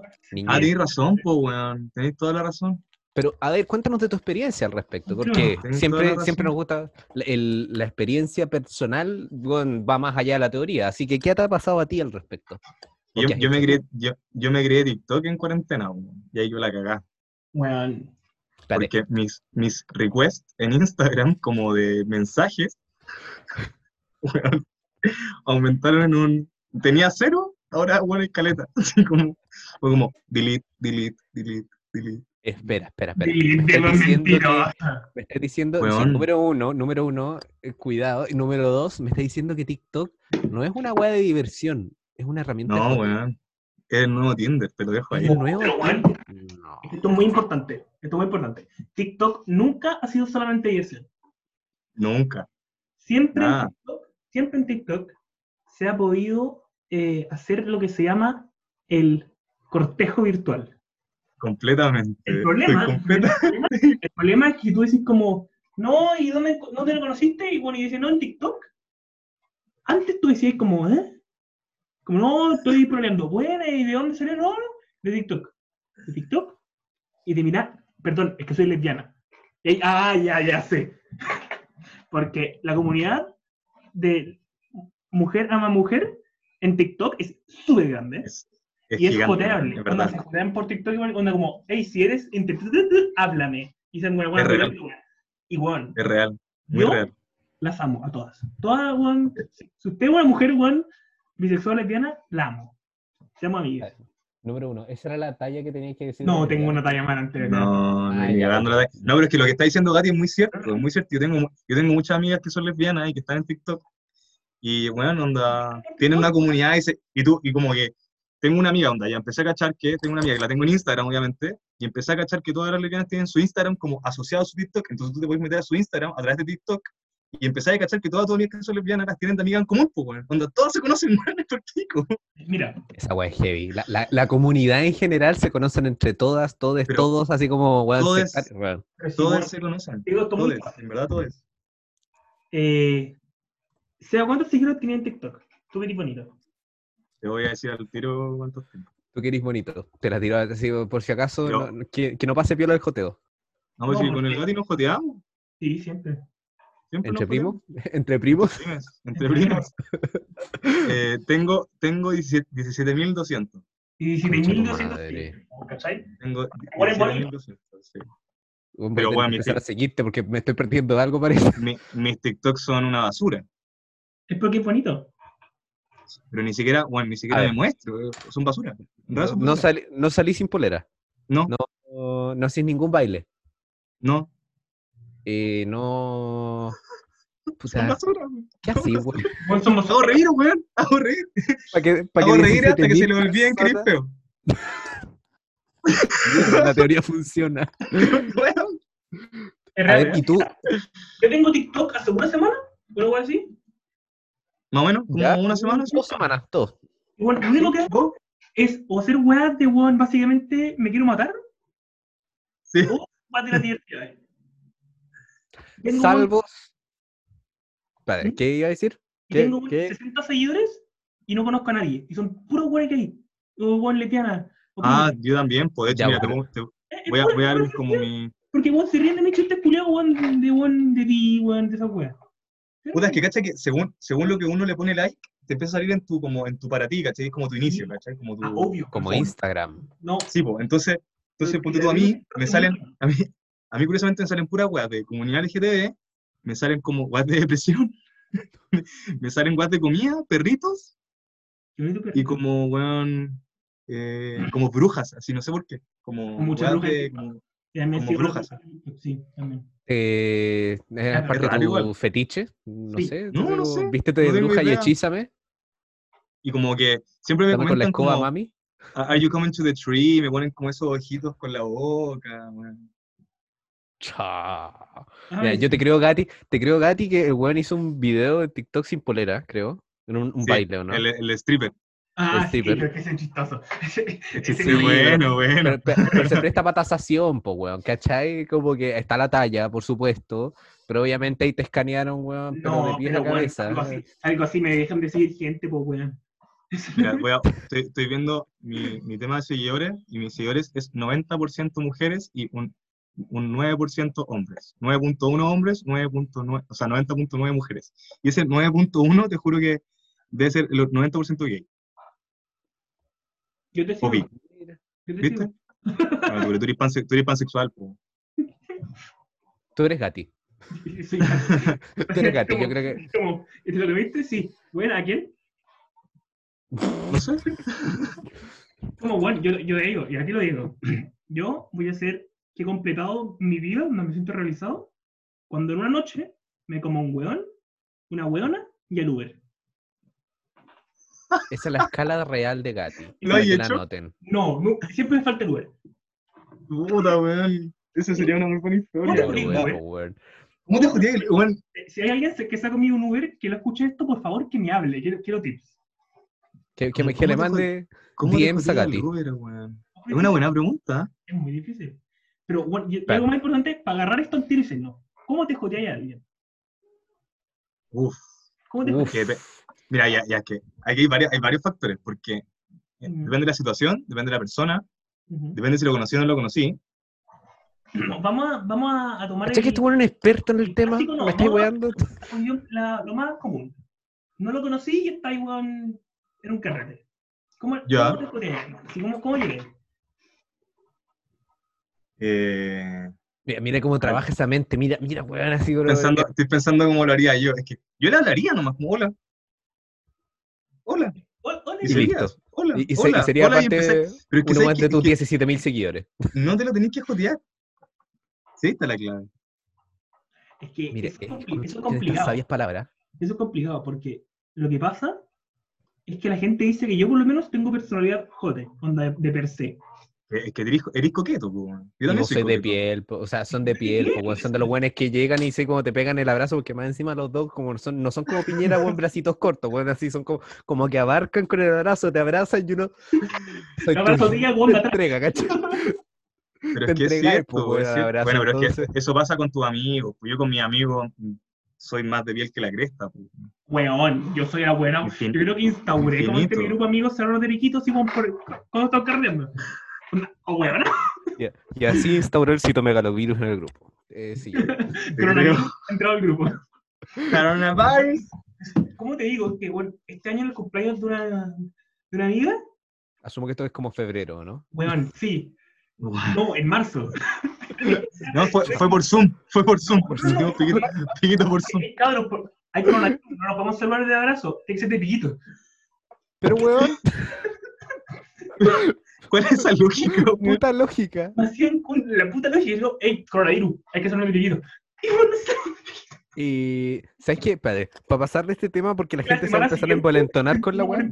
Ah, tenéis razón, po, weón. Tenéis toda la razón. Pero, a ver, cuéntanos de tu experiencia al respecto, porque siempre, siempre nos gusta la, el- la experiencia personal, bueno, va más allá de la teoría. Así que, ¿qué te ha pasado a ti al respecto? ¿O Yo, me creé, yo, yo me creé TikTok en cuarentena. Y ahí yo la cagá. Weón. Espérate, Porque mis, mis requests en Instagram, como de mensajes, <laughs> aumentaron en un. Tenía cero, ahora, bueno, escaleta. <laughs> Así como, fue como delete, delete, delete, delete. Espera, espera, espera. Me estás diciendo que-. Me estás diciendo, número uno, número uno, eh, cuidado. Y número dos, me estás diciendo que TikTok no es una weá de diversión, es una herramienta de No, weón. Es el nuevo Tinder, te lo dejo ahí. ¿Es el nuevo? Pero, weón, No. esto es muy importante. Esto es muy importante. TikTok nunca ha sido solamente diversión. Nunca. Siempre, en. TikTok, siempre en TikTok se ha podido eh, hacer lo que se llama el cortejo virtual. Completamente. El problema, completa- el problema, el problema es que tú decís como, no, ¿y dónde no te lo conociste? Y bueno, y dices, no, en TikTok. Antes tú decías como, ¿eh? Como, no, estoy problemando. Bueno, ¿y de dónde salió? No, de TikTok. ¿De TikTok? Y de mirar, perdón, es que soy lesbiana. Y ah, ya, ya sé. <laughs> Porque la comunidad de mujer ama mujer en TikTok es súper grande. Es, es y es gigante, Onda, verdad. se jotean por TikTok igual, onda como, hey, si eres <laughs> háblame. Y se bueno, Es real. Y weón, Es real. Muy Yo- real. las amo a todas. Todas, weón. Si usted es una mujer, weón, bisexual, lesbiana, la amo. Seamos amigas. Número uno, esa era la talla que tenías que decir. No, de tengo una talla más antes. No, Ah, ya, cagando la- No, pero es que lo que está diciendo Gati es muy cierto, es muy cierto. Yo tengo, yo tengo muchas amigas que son lesbianas y que están en TikTok. Y bueno, onda, tienen una comunidad y, se- y tú, y como que tengo una amiga, onda, ya empecé a cachar que, tengo una amiga que la tengo en Instagram, obviamente, y empecé a cachar que todas las lesbianas tienen su Instagram como asociado a su TikTok, entonces tú te puedes meter a su Instagram a través de TikTok y empecé a cachar que todas tus amigas que son lesbianas las tienen de amigas en común, pues, onda, todas se conocen, <laughs> weón, es pico. Mira, Esa weá es heavy. La, la, la comunidad en general se conocen entre todas, todos, Pero todos, así como weón. weón, se conocen, muy todas, fácil. en verdad todas. Eh, Seba, ¿cuántos seguidores tenía en TikTok? Tú bonito. Te voy a decir al tiro cuántos tengo. Tú que eres bonito. Te la tiro así por si acaso. Yo- no- que, que no pase piola el joteo. No, pues No, si con el porque- Gati nos joteamos. Sí, siempre. Siempre ¿Entre nos primos? <laughs> ¿Entre primos? Entre primos. <laughs> Eh, tengo tengo 17 17.200. Y Concha tu 17.200 madre. sí, ¿cachai? Tengo Igual es bonito. 17.200, sí. Voy a Pero, que weón, mi empezar a seguirte porque me estoy perdiendo de algo, parece. Mi- mis TikToks son una basura. Es porque es bonito. Pero ni siquiera, bueno, ni siquiera me muestro. eh, Son basura. Verdad No, son no, salí, no salí sin polera. No, No, no, no haces ningún baile. no, Eh, no. son basura. weón. ¿qué haces, weón? Bueno, somos <laughs> Hago reír, weón. Hago reír. ¿Para que, pa' que Hago reír hasta que se 17.000 le olviden que eres feo. La teoría funciona. <laughs> Es A ver. ¿y tú? Yo tengo TikTok hace una semana, algo así. Más o menos, como ¿Ya? una semana. Dos semanas, dos. Bueno, lo único que hago es o hacer weas de weón, básicamente me quiero matar, Sí. o diversidades. Tengo, weón, Salvos. Espera, ¿Mm? ¿qué iba a decir? y ¿qué- tengo weón, qué? 60 seguidores y no conozco a nadie. Y son puros weones que hay. O weón letiana. o Ah, yo también, pues de hecho, Ya, mira, te bueno. te- Eh, voy a, voy a darles como mi. Porque weón se ríen de mis chistes culiados, weón, de weón, de ti, weón, de esas weas. Puta, es que cacha que según, según lo que uno le pone like, te empieza a salir en tu, como en tu para ti, ¿cachai? Es como tu inicio. ¿cachai? Como tu. Ah, obvio. Como perdón. Instagram. No. Sí, pues, entonces, entonces, ponte tú a mí, me salen, a mí, a mí curiosamente me salen puras weas de comunidad LGTB, me salen como weas de depresión, <laughs> me salen weas de comida, perritos, y como, weón, eh, como brujas, así, no sé por qué, como Muchas brujas de, como- Y también como sí, brujas. Sí, también. Eh, ¿Es parte de tu igual. fetiche? No Sí. sé. No, no sé, Vístete de bruja y hechízame. y como que siempre me Dame con la comentan escoba, como, mami. Are you coming to the tree? Me ponen como esos ojitos con la boca, weón. Chao. Ay, Mira, yo te creo, Gati, te creo, Gati, que el weón hizo un video de TikTok sin polera, creo. En un, un Sí, baile, ¿o no? El, el stripper. Ah, sí, es que ese es chistoso. Ese- <laughs> ese Sí, me río. bueno, bueno. Pero, pero- pero se presta para tasación, pues, weón, ¿cachai? Como que está la talla, por supuesto, pero obviamente ahí te escanearon, weón, pero de No, pies pero a cabeza. algo así, algo así me dejan de seguir gente, pues weón. Mira, a- estoy, estoy viendo mi, mi tema de seguidores y mis seguidores es 90% mujeres y un, un 9% hombres. 9.1 hombres, 9.9, o sea, 90.9 mujeres. Y ese 9.1 te juro que debe ser el 90% gay. Yo te sigo. Yo te ¿Viste? sigo. Tú, eres panse- tú eres pansexual, po. Tú eres Gati. Sí. <laughs> Tú eres Gati, yo creo que... <laughs> como, ¿y te lo viste? Sí. Bueno, ¿a quién? No sé. <laughs> Como, bueno, yo, yo digo, y aquí lo digo. <clears throat> Yo voy a hacer que he completado mi vida, donde me siento realizado, cuando en una noche me como un weón, una weona y el Uber. Esa es la escala real de Gati. <laughs> ¿Lo la. No, no, siempre me falta el Uber. Puta, weón. Esa sería una muy buena ¿Cómo historia. ¿Cómo te jodía? Weón, Eh, Si hay alguien que se ha comido un Uber que lo escuche esto, por favor, que me hable. Quiero, quiero tips. Que, que me- ¿Cómo que le mande ¿Cómo te DMs a. Uber, weón? Es una buena pregunta. Es muy difícil. Pero bueno, y- algo más importante, para agarrar esto al tiro y no. ¿Cómo te jodeáis a alguien? Uf. ¿Cómo te Uf. Que Mira, ya, ya que aquí hay, varios, hay varios factores, porque eh, depende de la situación, depende de la persona, depende si lo conocí o no lo conocí. No, Vamos a, vamos a, a tomar ¿Cachai que este es un experto en el el tema? clásico no, ¿Me estáis weando? lo más común. No lo conocí y está igual en un carrete. ¿Cómo, Ya. ¿cómo te ¿Cómo llegué? Eh, Mira, mira cómo trabaja esa mente. Mira, mira, weón, así, bro. pensando, estoy pensando cómo lo haría yo. Es que yo le hablaría nomás, como hola. Hola. Hola, hola, Y, listo. Hola. Y, y hola, y sería hola, parte empecé- Pero es que, uno ¿sabes más de tus Es que 17 mil seguidores. no te lo tenés que jotear. Sí, está la clave. Es que Mire, eso, eh, es compli- tiene eso es estas complicado. sabias palabras. Eso es complicado porque lo que pasa es que la gente dice que yo por lo menos tengo personalidad jote, onda de, de per se. Es que eres, eres coqueto, po. Yo también soy de piel, po, o sea, son de piel, po, weón, son de los buenos que llegan y sé cómo te pegan el abrazo, porque más encima los dos como son, no son como piñera, buen bracitos cortos, weón, así son como, como que abarcan con el abrazo, te abrazan y uno <laughs> soy El abrazo tuyo. te entrega, ¿cachai? Pero te es que es cierto, po, es cierto. abrazo, Bueno, pero es que entonces. eso pasa con tus amigos. pues Yo con mis amigos mm, soy más de piel que la cresta. po. Weón, yo soy la buena. Yo creo que instauré como este infinito. mi grupo de amigos cerrados de riquitos y por, cuando están carreando. O weón, <laughs> Y, y así instauró el citomegalovirus en el grupo. Eh, sí, <laughs> coronavirus entrado al grupo. Coronavirus. ¿Cómo te digo? Que bueno, este año el cumpleaños de una, de una amiga, asumo que esto es como febrero, ¿no? weón, sí. No, en marzo. No, fue, fue por Zoom. Fue por Zoom. Por Zoom. Piquito, piquito por Zoom. Eh, Cabros, por- hay coronavirus, no nos podemos salvar de abrazo, tiene que ser de piquito. Pero, weón, <laughs> ¿Cuál es <laughs> esa lógica, puta lógica. Hacían con la puta lógica y digo, hey, coronavirus, hay que hacerlo de piquito. Y bueno, <laughs> Y, ¿sabes qué? Espérate, para pasar de este tema, porque la La gente se va a empezar a envalentonar con la no, <laughs> weá.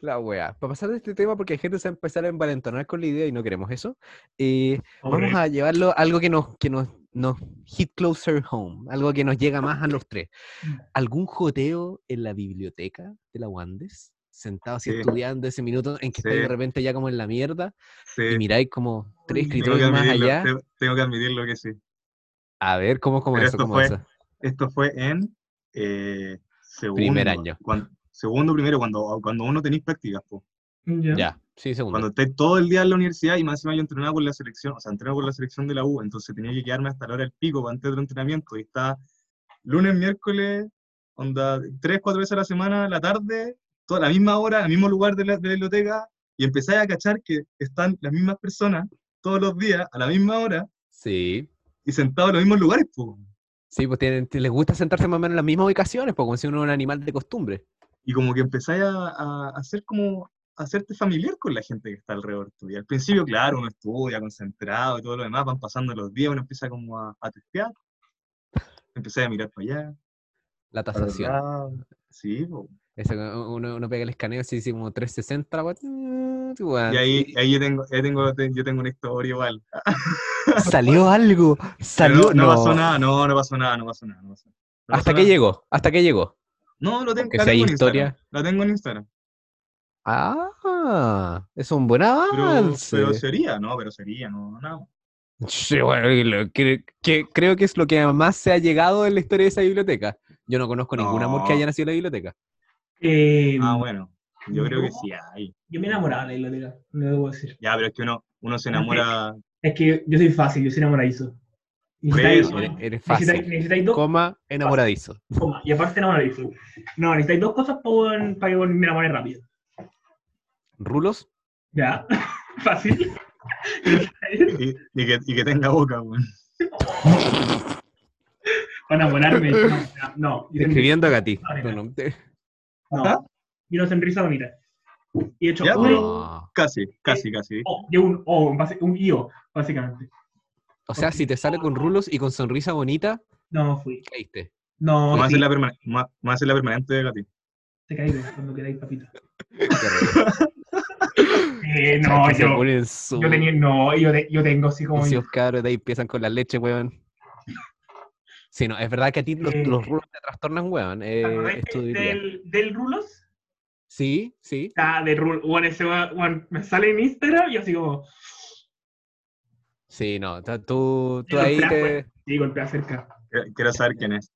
La weá. Para pasar de este tema, porque la gente se va a empezar a envalentonar con la idea y no queremos eso, eh, vamos a llevarlo a algo que nos, que nos, nos hit closer home, algo que nos llega más a los tres. Mm. ¿Algún joteo en la biblioteca de la Wandes? Sentado así Sí. estudiando ese minuto en que estáis de Sí. repente ya como en la mierda Sí, y miráis como tres Tengo tengo que escritorios más admitirlo, allá. tengo- tengo que admitirlo que sí. A ver, ¿cómo, cómo eso? esto ¿Cómo fue- eso? Esto fue en eh, segundo. Primer año. segundo, primero, cuando, cuando uno tenéis prácticas. Ya. Ya, sí, segundo. Cuando estés todo el día en la universidad y más encima yo entrenaba con la selección, o sea, entreno con la selección de la U, entonces tenía que quedarme hasta la hora del pico antes del entrenamiento y está lunes, miércoles, onda, tres, cuatro veces a la semana, la tarde, toda la misma hora, el mismo lugar de la, de la biblioteca y empezáis a cachar que están las mismas personas todos los días a la misma hora Sí. y sentados en los mismos lugares, po. Sí, pues tienen, les gusta sentarse más o menos en las mismas ubicaciones, pues como si uno es un animal de costumbre. y como que empezáis a, a hacer como a hacerte familiar con la gente que está alrededor tuyo. Al principio, claro, uno estudia concentrado y todo lo demás, van pasando los días, uno empieza como a, a testear, empezáis a mirar para allá, La tasación. Sí, po. Ese, uno, uno pega el escaneo así, como 360, la Y ahí, ahí yo tengo, ahí tengo, te- yo tengo una historia igual. <laughs> Salió algo, salió, no, no. pasó nada, no, no pasó nada, no pasó nada. No pasó, no ¿Hasta qué llegó? ¿Hasta qué llegó? No, lo tengo, la tengo en historia. Instagram. La tengo en Instagram. Ah, es un buen avance. pero sería, no, pero sería, no, nada. Sí, bueno, que, que creo que es lo que más se ha llegado en la historia de esa biblioteca. Yo no conozco ningún amor que No. haya nacido en la biblioteca. Eh, Ah, bueno. Yo creo que sí hay. Yo me enamoraba de la biblioteca, no debo decir. Ya, pero es que uno, uno se enamora. Es que yo soy fácil, yo soy enamoradizo. Necesitáis- eso. Eres, fácil. necesitáis dos Coma, enamoradizo. y aparte enamoradizo. No, necesitáis dos cosas para, para que me enamore rápido. ¿Rulos? ¿Ya? <laughs> Fácil. Y, y que, y que tenga boca, weón. para enamorarme. No, Escribiendo a Gati. No, no, y una sonrisa bonita. Y he hecho Ya, un, pero- Ah. Casi, casi, casi. o, y un, o, un IO, básicamente. O sea, si te sale con rulos y con sonrisa bonita, No fui. caíste. No, a sí, hacer la, a- a la permanente de Gati. te caí cuando quedáis, papito. Qué <laughs> raro. Eh, no, yo, yo tenía, no, yo, de- yo tengo así como... Si los cabros de ahí empiezan con la leche, weón. Sí, no, es verdad que a ti los, Eh, los rulos te trastornan, weón. ¿te Eh, del, del Rulos? Sí, sí. Ah, de Rulos. Bueno, ese va- bueno, me sale en Instagram y yo así como... Sí, no. Tú, tú Sí, ahí golpea, te. Sí, golpea cerca. Quiero- saber quién es.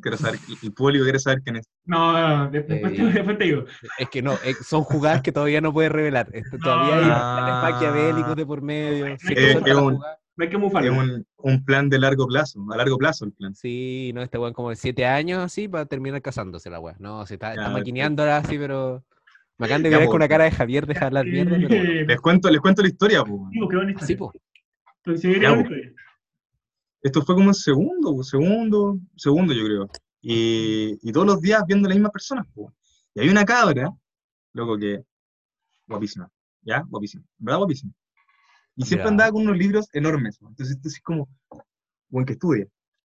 Quiero saber, el público quiere saber quién es. No, no, no, después, te, Eh, después te digo. Es que no, eh, son jugadas que todavía no puedes revelar. Todavía hay planes maquiavélicos de por medio. Sí, Eh, es un-. No hay que Es un, un plan de largo plazo, a largo plazo el plan. Sí, no, este weón como de siete años así para terminar casándose la weá. No, se está, está Ya, maquineando ahora así, pero. Me acaban de mirar con una cara de Javier, deja de hablar mierda, pero bueno. Les cuento, les cuento la historia, pues. Así, po. Ya. Esto fue como en segundo, po, segundo, segundo yo creo. Y, y todos los días viendo las mismas personas, po. Y hay una cabra, loco, que guapísima, ¿ya? Guapísima, ¿verdad? Guapísima. Y siempre andaba con unos libros enormes, po. entonces esto es como, buen que estudia,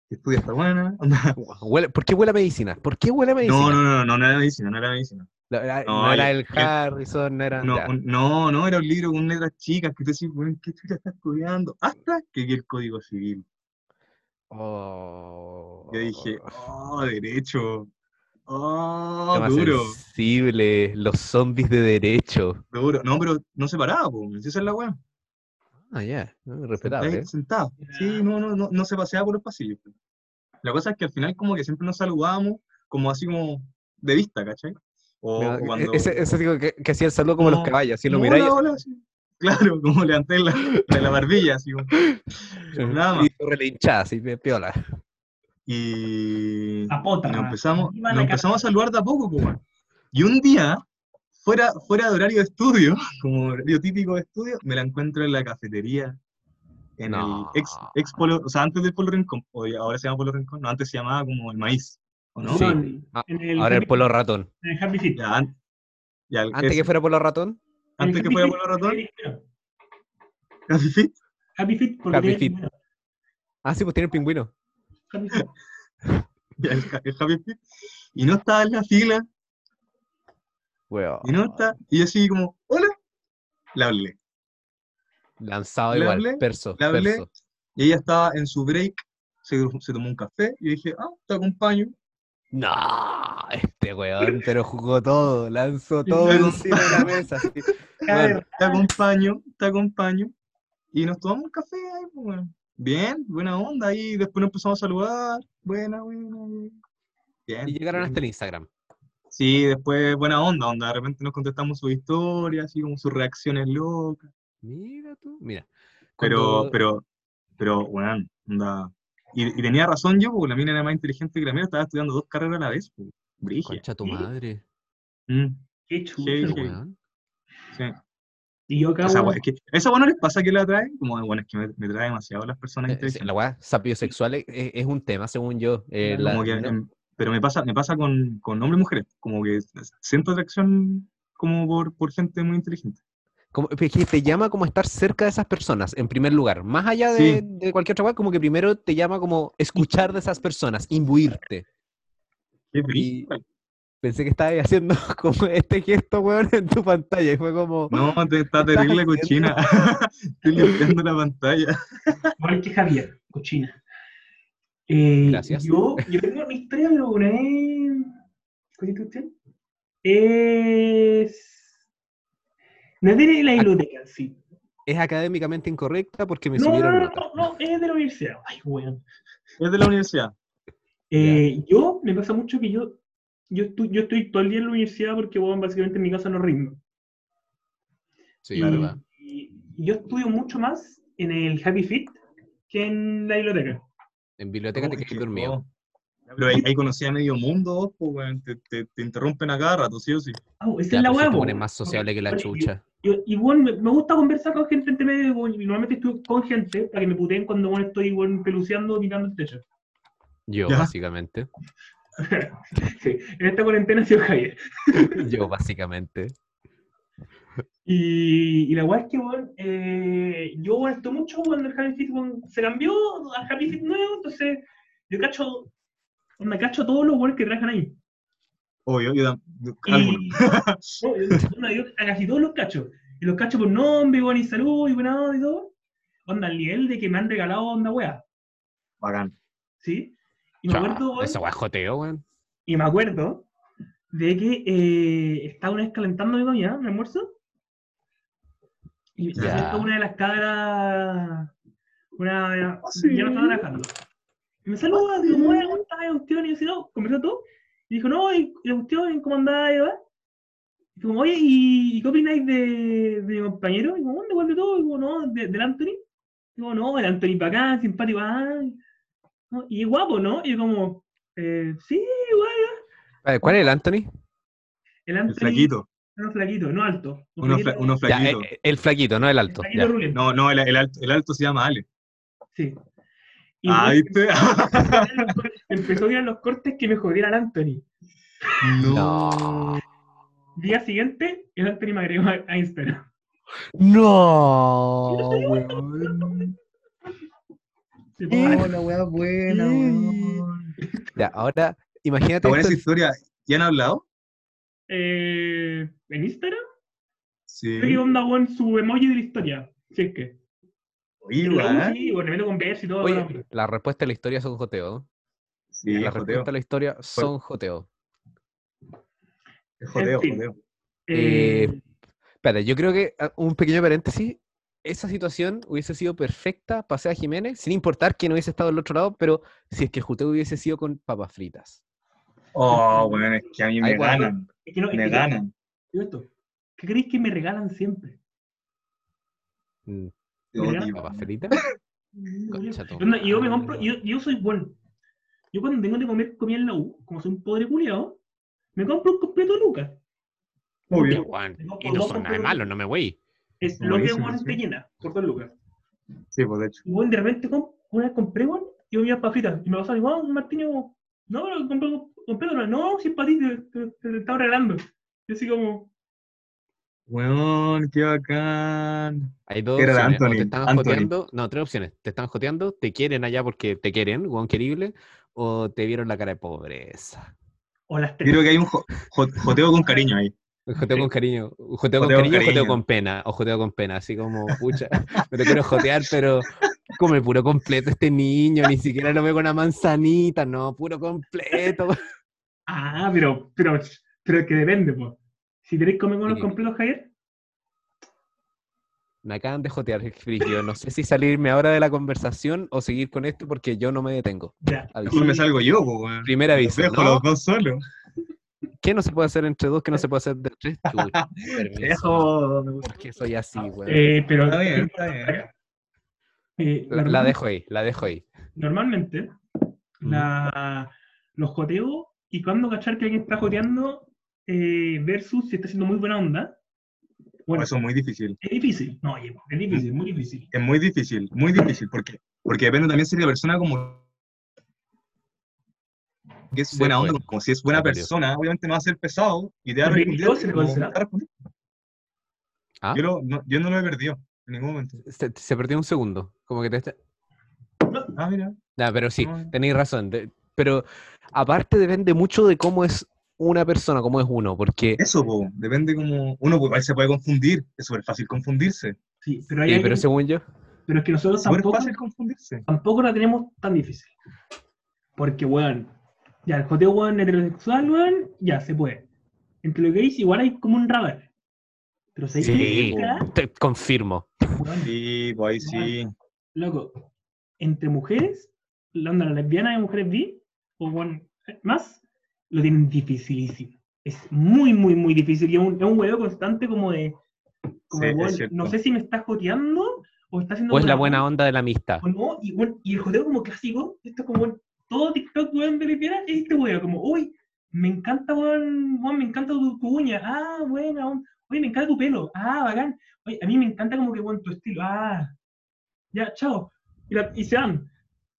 que estudia esta buena, anda. <laughs> ¿Por qué huele a medicina? ¿Por qué huele a medicina? No, no, no, no, no era medicina, no era medicina. La- la- No, no era el Harrison, no era. No, un- no, no, era un libro con letras chicas que tú decís, weón, ¿qué chucha está estudiando? Hasta que vi el Código Civil. Oh. Yo dije, oh, derecho. Oh, duro, sensible, los zombies de derecho. duro. No, pero no se paraba, po, esa es la weá. Ah, ya, eh, Ahí respetable. sentado. Sí, no, no, no, no se paseaba por los pasillos. po. La cosa es que al final como que siempre nos saludábamos, como así como de vista, ¿cachai? O, Mira, o e- cuando... Ese, ese tipo que, que hacía el saludo como los No, caballos, si lo no, miráis. hola, hola, sí. Claro, <laughs> como levanté la, la, la barbilla, así como... <laughs> nada más. Y relinchada, así, pi- piola. Y A pota. nos empezamos, nos empezamos a saludar de a poco, po, weón. Y un día, fuera, fuera de horario de estudio, <laughs> como horario típico de estudio, me la encuentro en la cafetería, en No. el ex, ex Polo, o sea, antes del Polo Rincón, ahora se llama Polo Rincón, no, antes se llamaba como el maíz, ¿o no? Sí. Ah, en el Ahora el polo ratón. En el Happy Feet. Ya, an- ya, Antes ese, que fuera polo ratón, antes que Happy fuera Feet, Polo Ratón, primero. Happy Feet, Happy Feet, porque Happy Feet. ah, sí, pues tiene el pingüino. Happy Feet. <laughs> el, el Happy Feet, y no estaba en la fila, Weón. y no está, y yo así como, hola, le hablé. Lanzado igual, hablé, perso, le hablé. perso. Y ella estaba en su break, se, se tomó un café, y yo dije, ah, te acompaño. No, este weón, pero jugó todo, lanzó <laughs> todo encima de la mesa. así. <laughs> Bueno, te acompaño, te acompaño. Y nos tomamos un café ahí, pues, bueno. Bien, buena onda. Y después nos empezamos a saludar. Buena, buena, buena. Bien. y llegaron bien. hasta el Instagram. Sí, después buena onda, onda. De repente nos contestamos sus historias, así como sus reacciones locas. Mira tú, mira. Pero, cuando- pero, pero, bueno, onda. Y, y tenía razón yo, porque la mina era más inteligente que la mía, estaba estudiando dos carreras a la vez. Brigia. Concha tu madre. Mm, Qué chulo. Sí, sí. weón. sí. Y yo Esa, acabo. wea- es que, esa bueno les pasa que la trae, como bueno, es que me, me trae demasiado las personas Eh, inteligentes. La weá, sapiosexual es, es- un tema, según yo. Eh, la- que, no- pero me pasa, me pasa con, con hombres y mujeres, como que siento atracción como por, por gente muy inteligente. como- que te llama como estar cerca de esas personas, en primer lugar. Más allá de, Sí. de cualquier otra weá, como que primero te llama como escuchar de esas personas, imbuirte. Qué Y-. Pensé que estabas haciendo <laughs> como este gesto, weón, en tu pantalla. Y fue como. No, te está terrible cochina. <laughs> Estoy limpiando la pantalla. Igual que Javier, cochina. Eh, Gracias. Yo, yo tengo una historia, pero una vez. ¿Cuál es usted? Es. No es de la biblioteca, sí. Es académicamente incorrecta porque me No, no, subieron no, nota. no, no, es de la universidad. Ay, weón. Es de la universidad. Eh, yo, me pasa mucho que yo, yo, estoy, yo estoy todo el día en la universidad porque, básicamente en mi casa no rindo. Sí, y, verdad. y yo estudio mucho más en el Happy Fit que en la biblioteca. En biblioteca No, te quedas que- dormido. oh. Pero ahí, ahí conocí a medio mundo, pues. Te, te, te interrumpen a cada rato, sí o sí. Ah, esa Ya, es la pues, se hueá, po. pone más sociable que la chucha. y bueno, me, me gusta conversar con gente entre medio, y normalmente estoy con gente para que me puteen cuando bueno, estoy bueno, peluceando mirando el techo. Yo, Ya. básicamente. <laughs> Sí, en esta cuarentena ha sido Javier. Yo, básicamente. Y, y la weá es que, bueno, eh, yo bueno, estoy mucho cuando el Happy Fit bueno, se cambió al Happy Fit nuevo, entonces yo cacho, me cacho todos los buenos que trabajan ahí. Obvio, yo, <laughs> no, yo- a casi todos los cachos. Y los cacho por nombre, bueno, y salud, y buena onda y todo. Onda, al nivel de que me han regalado onda weá. Bacán. ¿Sí? Y me acuerdo, weón, Esa guajoteo, weón. y me acuerdo de que eh, estaba una vez calentando mi comida, mi almuerzo, y se acerca una de las cabras, una de las, sí. ya no estaba trabajando. Y me saluda, digo, ¿cómo ¿cómo estás? Y cuestión, y yo, así, no, conversó todo, y dijo, no, y y la cuestión, ¿cómo andás? Y, va? y como, oye, ¿y, y qué opináis de, de mi compañero? Y como, ¿dónde vuelve todo? Y como, no, de- del Anthony. Y como, no, el Anthony para acá, simpático, ah, ¿no? y es guapo, ¿no? Y yo como, eh, sí, guay, Eh, ¿Cuál es el Anthony? el El Anthony, flaquito. No flaquito, no alto. un Uno, flaquito- fla- uno Ya, flaquito. eh, el flaquito, no el alto. flaquito No, no, el, el alto, el alto se llama Ale. sí. Y Ah, bueno, ¿viste? <laughs> empezó a mirar los cortes que me jodieran Anthony. No. Día siguiente, el Anthony me agregó a, a Instagram. No, <laughs> fue. la weá buena, weón. Ya, ahora, imagínate esto. esa historia. ¿Ya han hablado? Eh, ¿En Instagram? Sí. ¿Qué onda, weón, su emoji de la historia? Si es que. Oye, weón. Sí, bueno, me meto con verso y todo. Oye, bueno. la respuesta a la historia son joteo. Sí, la joteo. respuesta a la historia son joteo. Es joteo, En fin. joteo. Eh, Espera, yo creo que ah, un pequeño paréntesis. Esa situación hubiese sido perfecta para Seba Jiménez, sin importar que no hubiese estado del otro lado, pero si es que el juteo hubiese sido con papas fritas. Oh, weón, es que a mí me Ay, ganan. Es que no, es Me que- ganan. esto, ¿Qué creéis que me regalan siempre? Mm. ¿Papas fritas? <laughs> Yo me compro, yo, yo soy bueno. Yo cuando tengo que comer comida en la U, como soy un pobre culiado, me compro un completo de lucas. Obvio. Weón, No, Y no son nada de malo, no me voy. Es lo que sí. te llena, por dos lucas. Sí, pues de hecho. Y bueno, de repente una vez compré bueno, y me iba fritas. Y me pasaron igual, un martini como, no, pero compré no, no, si es para ti, te, te, te estaba regalando. Y así como, Weón, qué bacán. Hay dos opciones. o te están Anthony. joteando. No, tres opciones. Te están joteando, te quieren allá porque te quieren, weón querible, o te vieron la cara de pobreza. o las tres. Creo que hay un jo- jo- joteo con cariño ahí. Un Joteo con cariño. un Joteo con Joteo con cariño o joteo cariño. con pena. O joteo con pena. Así como, pucha, <laughs> me lo quiero jotear, pero come puro completo este niño. Ni siquiera lo veo con una manzanita. No, puro completo. Ah, pero, pero, pero es que depende, pues. Si queréis comer con los Sí. completos, Javier, Me acaban de jotear, Frigio. No sé si salirme ahora de la conversación o seguir con esto porque yo no me detengo. ya. Mejor me salgo yo, pues, weón. Primer Los aviso. dejo ¿no? los dos solos. ¿Qué no se puede hacer entre dos? ¿Qué no se puede hacer de tres? <laughs> Gusta. Porque soy así, weón. Eh, pero Está bien, está bien. Eh, La, dejo ahí, la dejo ahí. Normalmente, la, los joteos y cuando cachar que alguien está joteando eh, versus si está haciendo muy buena onda. Bueno, Eso es muy difícil. es difícil. No, oye, es difícil, muy difícil. Es muy difícil, muy difícil, porque, porque depende también si la persona como que es buena onda, como si es buena persona, obviamente no va a ser pesado y te va a responder. ¿Ah? Yo, lo- no, yo no lo he perdido en ningún momento. Se, se perdió un segundo. Como que te está- Ah, mira. Nah, pero sí, No. tenéis razón. de- pero aparte depende mucho de cómo es una persona, cómo es uno, porque... Eso, po, depende como. Uno pues, se puede confundir, es súper fácil confundirse. Sí, pero, hay Sí, pero alguien- según yo, pero es que nosotros Es tampoco, fácil confundirse. tampoco la tenemos tan difícil. Porque, weón, ya el joteo, weón, heterosexual, weón, ya se puede. Entre los gays igual hay como un radar. Pero ¿sabes sí, te confirmo. Weón, Sí, pues ahí sí. loco, entre mujeres, la onda lesbiana y mujeres bi, o bueno, más, lo tienen dificilísimo. Es muy, muy, muy difícil. Y es un, es un huevo constante como de, como, Sí, no sé si me está joteando o está haciendo O es la buena onda de la amistad. o no, y, bueno, y el joteo como clásico, esto es como, todo TikTok, weón, de lesbiana, es este weón, como, uy, me encanta, weón, me encanta tu, tu uña, ah, buena, oye, me encanta tu pelo, ah, bacán, oye, a mí me encanta como que, weón, tu estilo, ah, ya, chao, y, la- y se van,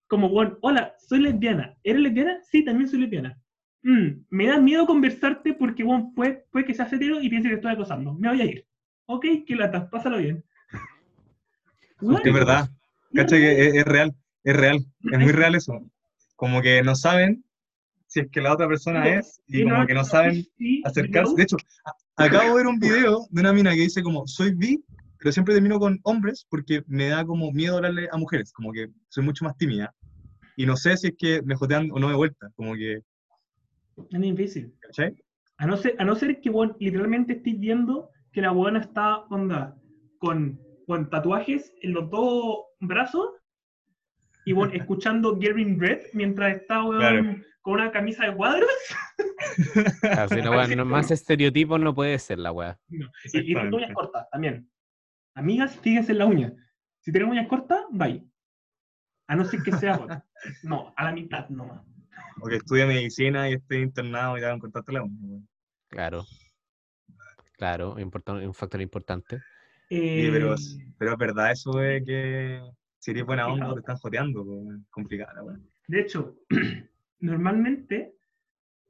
como, weón, hola, soy lesbiana, ¿eres lesbiana? Sí, también soy lesbiana. Mm, me da miedo conversarte porque, weón, puede, puede que seas hetero y piense que estoy acosando, me voy a ir. Ok, que lata, pásalo bien. <laughs> Es verdad. Que es, es real, es real, es muy <laughs> real eso. Como que no saben si es que la otra persona Sí, es y como que no saben sí, acercarse. no. De hecho, a- acabo de ver un video de una mina que dice como, soy bi, pero siempre termino con hombres porque me da como miedo hablarle a mujeres, como que soy mucho más tímida. Y no sé si es que me jotean o no de vuelta, como que, Es difícil. ¿cachai? A no ser, a no ser que weón, literalmente estéis viendo que la buena está onda con, con tatuajes en los dos brazos y bueno, <laughs> escuchando Getting Red mientras está weón, Claro. Con una camisa de cuadros Claro, si no, weón, no- <laughs> más estereotipo no puede ser la weá. y, y Exactamente. uñas cortas también. Amigas, fíjense en la uña. Si tienen uñas cortas, bye. A no ser que sea weón. <laughs> No, a la mitad nomás. O que estudie medicina y esté internado y te hagan cortarte la uña. weón. Claro. Claro, un factor importante. Eh, pero es- Pero es verdad eso de que si eres buena onda te están joteando, complicada, weón. De hecho, <clears throat> normalmente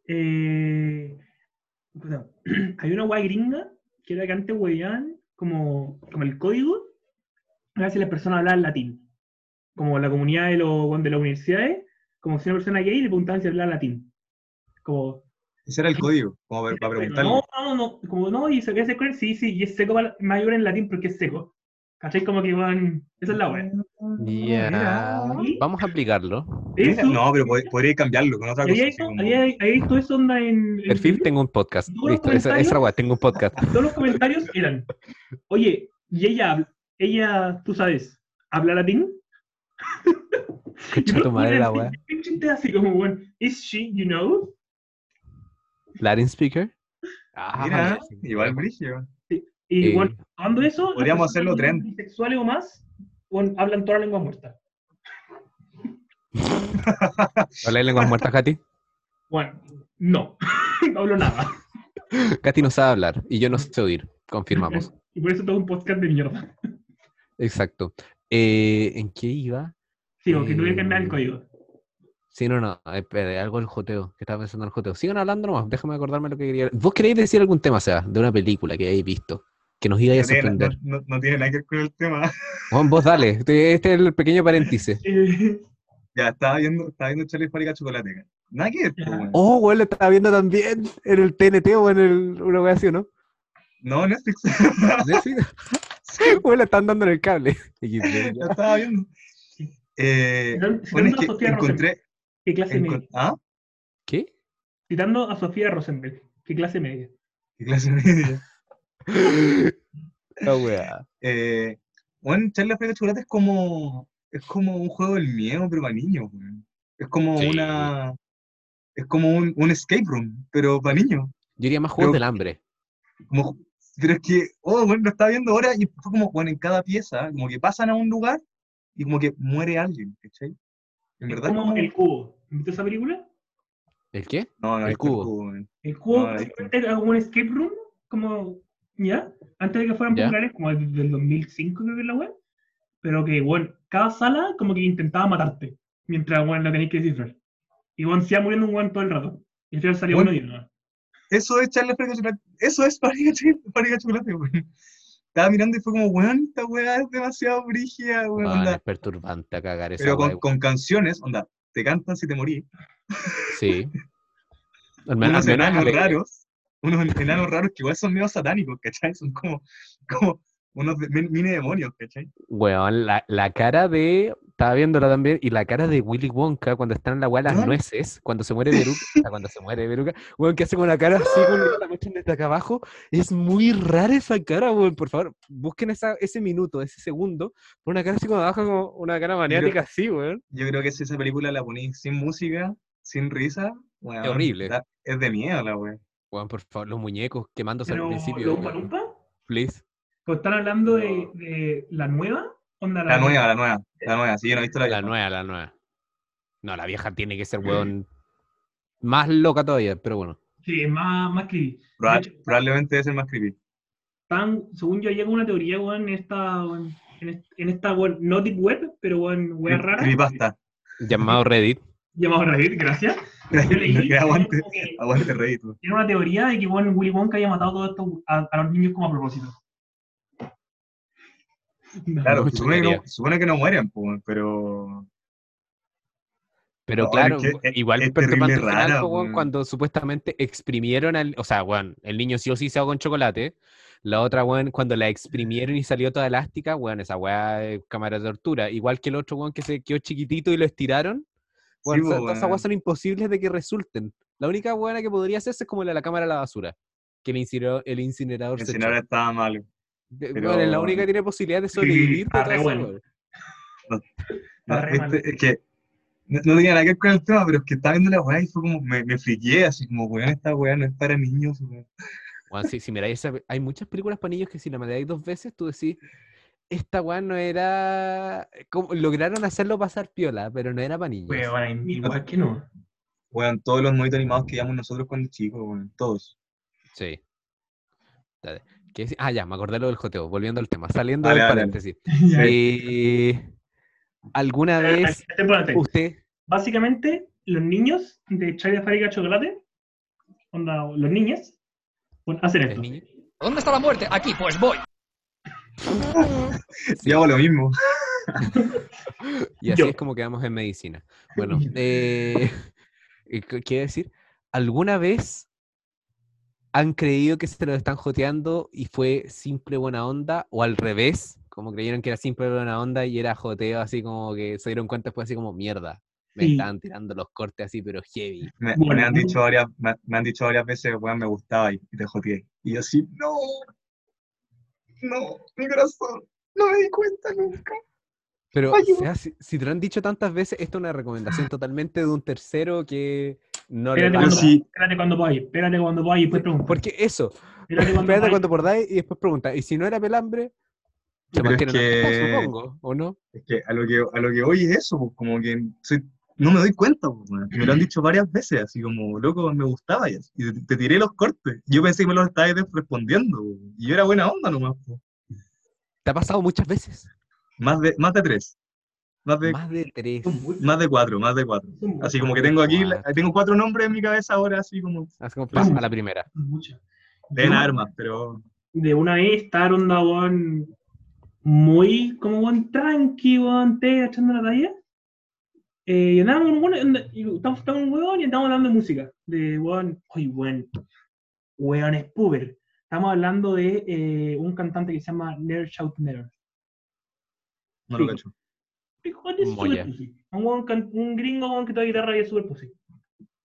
eh, <clears throat> hay una guay gringa que era que antes hueveaban como, como el código, a ver si las personas hablaban latín. Como la comunidad de, los de las universidades, como si una persona gay le preguntaban si hablaba latín. Como, Ese era el código, como para, para <laughs> preguntarle. no, no, no, como no, y se qué seco, sí, sí, y es seco mayor en latín porque es seco. ¿Cachai? Como que van, esa es la wea. Ya. mira. Vamos a aplicarlo. Eso, No, pero pod- podría cambiarlo con otra cosa. había visto, como- había, había visto eso onda en... en Perfil, tengo un podcast. Listo, esa, esa weá, tengo un podcast. <laughs> todos los comentarios eran, oye, ¿y ella, ella, tú sabes, habla latín? <laughs> Escucha tu madre la weá. <laughs> Un chiste así como, bueno, is she, you know? Latin speaker. Ah, Mira, igual brillo. Y Eh, bueno, cuando eso, podríamos hacerlo trend. bisexuales o más, bueno, hablan toda la lengua muerta. ¿Hablas lenguas muertas, Katy? Bueno, no, <laughs> no hablo nada. Katy no sabe hablar y yo no sé oír. Confirmamos. <laughs> Y por eso todo un podcast de mierda. Exacto. Eh, ¿En qué iba? Sí, o que tuve que cambiar el Eh, código. Sí, no, no. Espera, algo del joteo. Que estaba pensando en el joteo. Sigan hablando nomás. Déjame acordarme lo que quería. ¿Vos queréis decir algún tema, Seba, de una película que hayáis visto? Que nos iba a No sorprender. no- no- no tiene nada que ver con el tema. <laughs> Juan, vos dale. Este este es el pequeño paréntesis. <laughs> Ya, estaba viendo, estaba viendo Charlie Fábrica Chocolate. Nada que ver. Oh, güey, lo estaba viendo también en el TNT o en el, una wea así, ¿o ¿no? No, Netflix. <laughs> Netflix. Güey, le están dando en el cable. Lo estaba viendo. Eh, bueno, es que Sofía encontré. ¿Qué clase encon- media? ¿Ah? ¿Qué? Citando a Sofía Rosenberg. ¿Qué clase media? ¿Qué clase media? La wea. Eh, bueno, Charlie Fábrica Chocolate es como. Es como un juego del miedo, pero para niños, weón. Es como Sí. una. Es como un, un escape room, pero para niños. Yo diría más juegos Pero- del hambre. Como, pero es que, oh, bueno, lo estaba viendo ahora y fue como, bueno, en cada pieza, como que pasan a un lugar y como que muere alguien, ¿cachai? En Es verdad, como como- El Cubo. ¿Viste esa película? ¿El qué? No, no, El está cubo. weón. El Cubo No, era como un escape room, como, ¿ya? Antes de que fueran Ya. populares, como desde el 2005 creo que es la web. Pero que, bueno, cada sala como que intentaba matarte, mientras, bueno, la tenéis que descifrar. Y, bueno, se iba muriendo un weón todo el rato. Y al final salía Bueno, uno y uno. Eso es Charlie Fábrica Chocolate. Eso es Fábrica Chocolate, weón. Estaba mirando y fue como, weón, esta weá es demasiado brígida, weón. Es perturbante a cagar esa Pero wea. con, con canciones, onda, te cantan si te morís. Sí. <laughs> Al menos- raros, unos enanos raros que igual son medio satánicos, ¿cachai? Son como, como unos mini demonios, ¿cachai? Weón, la, la cara de. Estaba viéndola también. Y la cara de Willy Wonka cuando están en la weá las nueces. Cuando se muere Veruca. cuando se muere Veruca. Weón, que hace con la cara así, con la muestran desde acá abajo. Es muy rara esa cara, weón. Por favor, busquen esa, ese minuto, ese segundo. Una cara así como abajo, como una cara maniática así, weón. Yo creo que si esa película la ponís sin música, sin risa, weón, horrible. da- es de miedo la weón. Weón, por favor, los muñecos quemándose Pero, al principio. ¿los weón. Palumpa? Please. ¿O están hablando de, de la nueva? Onda La nueva, la nueva, la nueva, sí, yo no he visto la, La vieja. nueva, la nueva. No, la vieja tiene que ser, weón. <clears throat> Más loca todavía, pero bueno. Sí, es más, más creepy. Proba- De hecho, probablemente debe ser más creepy. Están, según yo, llega una teoría, weón, en esta, weón, en, est- en esta, weón, no deep web, pero, weón, wea rara, Creepypasta. Llamado Reddit. <laughs> llamado Reddit, gracias. Aguante, aguante Reddit. Tiene una teoría de que, weón, Willy Wonka haya matado todo esto a, a los niños como a propósito. No. Claro, se supone que, no, supone que no mueren, pues, pero Pero No, claro, es que es- igual es final, rara, po, weón. cuando supuestamente exprimieron al. O sea, weón, el niño sí o sí se ahogó con chocolate. La otra, weón, cuando la exprimieron y salió toda elástica, weón, esa weá es cámara de tortura. Igual que el otro, weón, que se quedó chiquitito y lo estiraron. Todas esas weón. weas son imposibles de que resulten. La única buena que podría hacerse es como la de la cámara de la basura. Que el incinerador, el incinerador el se echó. estaba malo. De- pero- weón, es la única que tiene posibilidad de <laughs> sobrevivir bueno. weá. No, mal. este- es que no, no tenía nada que ver con el tema, pero es que estaba viendo la weá y fue como, me, me friqué, así como, weón, esta weá no es para niños, weón. Weón, sí, si miráis esa pe- hay muchas películas para niños que si la miráis dos veces, tú decís, esta weá no era. como- lograron hacerlo pasar piola, pero no era para niños. Weón, igual que no. Weón, todos los monitos animados que llevamos nosotros cuando chicos, weón, todos. Sí. Dale. Ah, ya, me acordé lo del joteo, volviendo al tema, saliendo Dale, del dale. paréntesis. <laughs> Eh, ¿Alguna vez Espérate. usted. Básicamente, los niños de Chai de Fábrica de Chocolate, onda, los niños, hacen ¿Es esto. ¿Dónde está la muerte? Aquí, pues voy. Sí. <laughs> Yo hago lo mismo. <laughs> Y así Yo. es como quedamos en medicina. Bueno, <laughs> eh, ¿qué quiere decir? ¿Alguna vez han creído que se lo están joteando y fue simple buena onda? ¿O al revés? Como creyeron que era simple buena onda y era joteo, así como que se dieron cuenta después, así como mierda. Me Sí. estaban tirando los cortes así, pero heavy. Me, Bueno, me han dicho varias, me, me han dicho varias veces, weón, me gustaba y te joteé. Y yo así, no, no, mi corazón, no me di cuenta nunca. Pero, o sea, si, si te lo han dicho tantas veces, esto es una recomendación totalmente de un tercero que no le Espérate va cuando, sí. espérate cuando podáis, espérate cuando podáis y después pregunta. Porque eso, Espérate cuando espérate podáis. cuando podáis y después pregunta. ¿Y si no era pelambre? Se mantiene que- supongo, ¿o no? Es que a lo que, a lo que voy es eso, pues, como que soy- no me doy cuenta, me lo han dicho varias veces, así como, loco, me gustaba y, así, y te, te tiré los cortes. Yo pensé que me los estabas respondiendo, y yo era buena onda nomás, pues. ¿Te ha pasado muchas veces? Más de, más de tres. Más de, Más de tres. Más de cuatro, más de cuatro. Así como que tengo aquí, Cuatro. tengo cuatro nombres en mi cabeza ahora, así como, Así como pasa a la primera. den Yo, armas, pero De una vez estar onda, weón, muy, como weón, tranqui, weón, te echando la talla. Eh, y andábamos con un weón, y estábamos estábamos con un weón y estábamos hablando de música. De weón, oye, weón, weón es puber. Estamos hablando de eh, un cantante que se llama Never Shout Never. no lo cacho. De super pussy. Un, weón un gringo weón, que toca guitarra y es super pussy.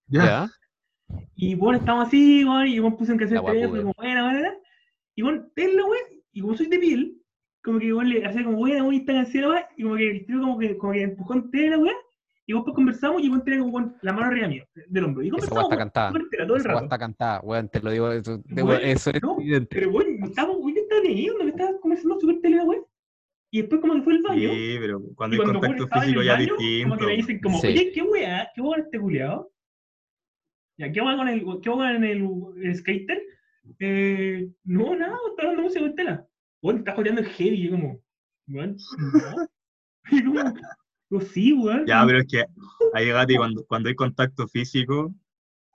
¿Ya? Y bueno, estamos así, weón, y bueno, puse en cassette teléfono, como, buena, buena. Y bueno, tenlo, weón, y como soy de piel, como que igual le hacía como, buena, buena, esta canción, weón, y como que el tío como que, como que empujó en tela, weón, y después conversamos y weón tenía como weón, la mano arriba mío, del hombro. Y Esa conversamos, está weón, cantada. todo el Esa rato. está cantada, weón, te lo digo, eso, de- Weón, eso es no, evidente. Pero weón, estábamos, weón, yo estaba leyendo, me estaba conversando súper tela, weón. Y después como que fue el baño. Sí, pero cuando hay cuando weón, contacto estaba físico ya distinto. Como que me dicen como, Sí. oye, qué weá, qué weá este culiado. Ya, ¿qué weá con el, qué weá en el, el skater? Eh, no, nada, está hablando música con tela. Weón, está jodeando el heavy, y yo como, weón, no. <laughs> Y como, yo, sí, weón. Ya, pero es que ahí Gati, cuando, cuando hay contacto físico,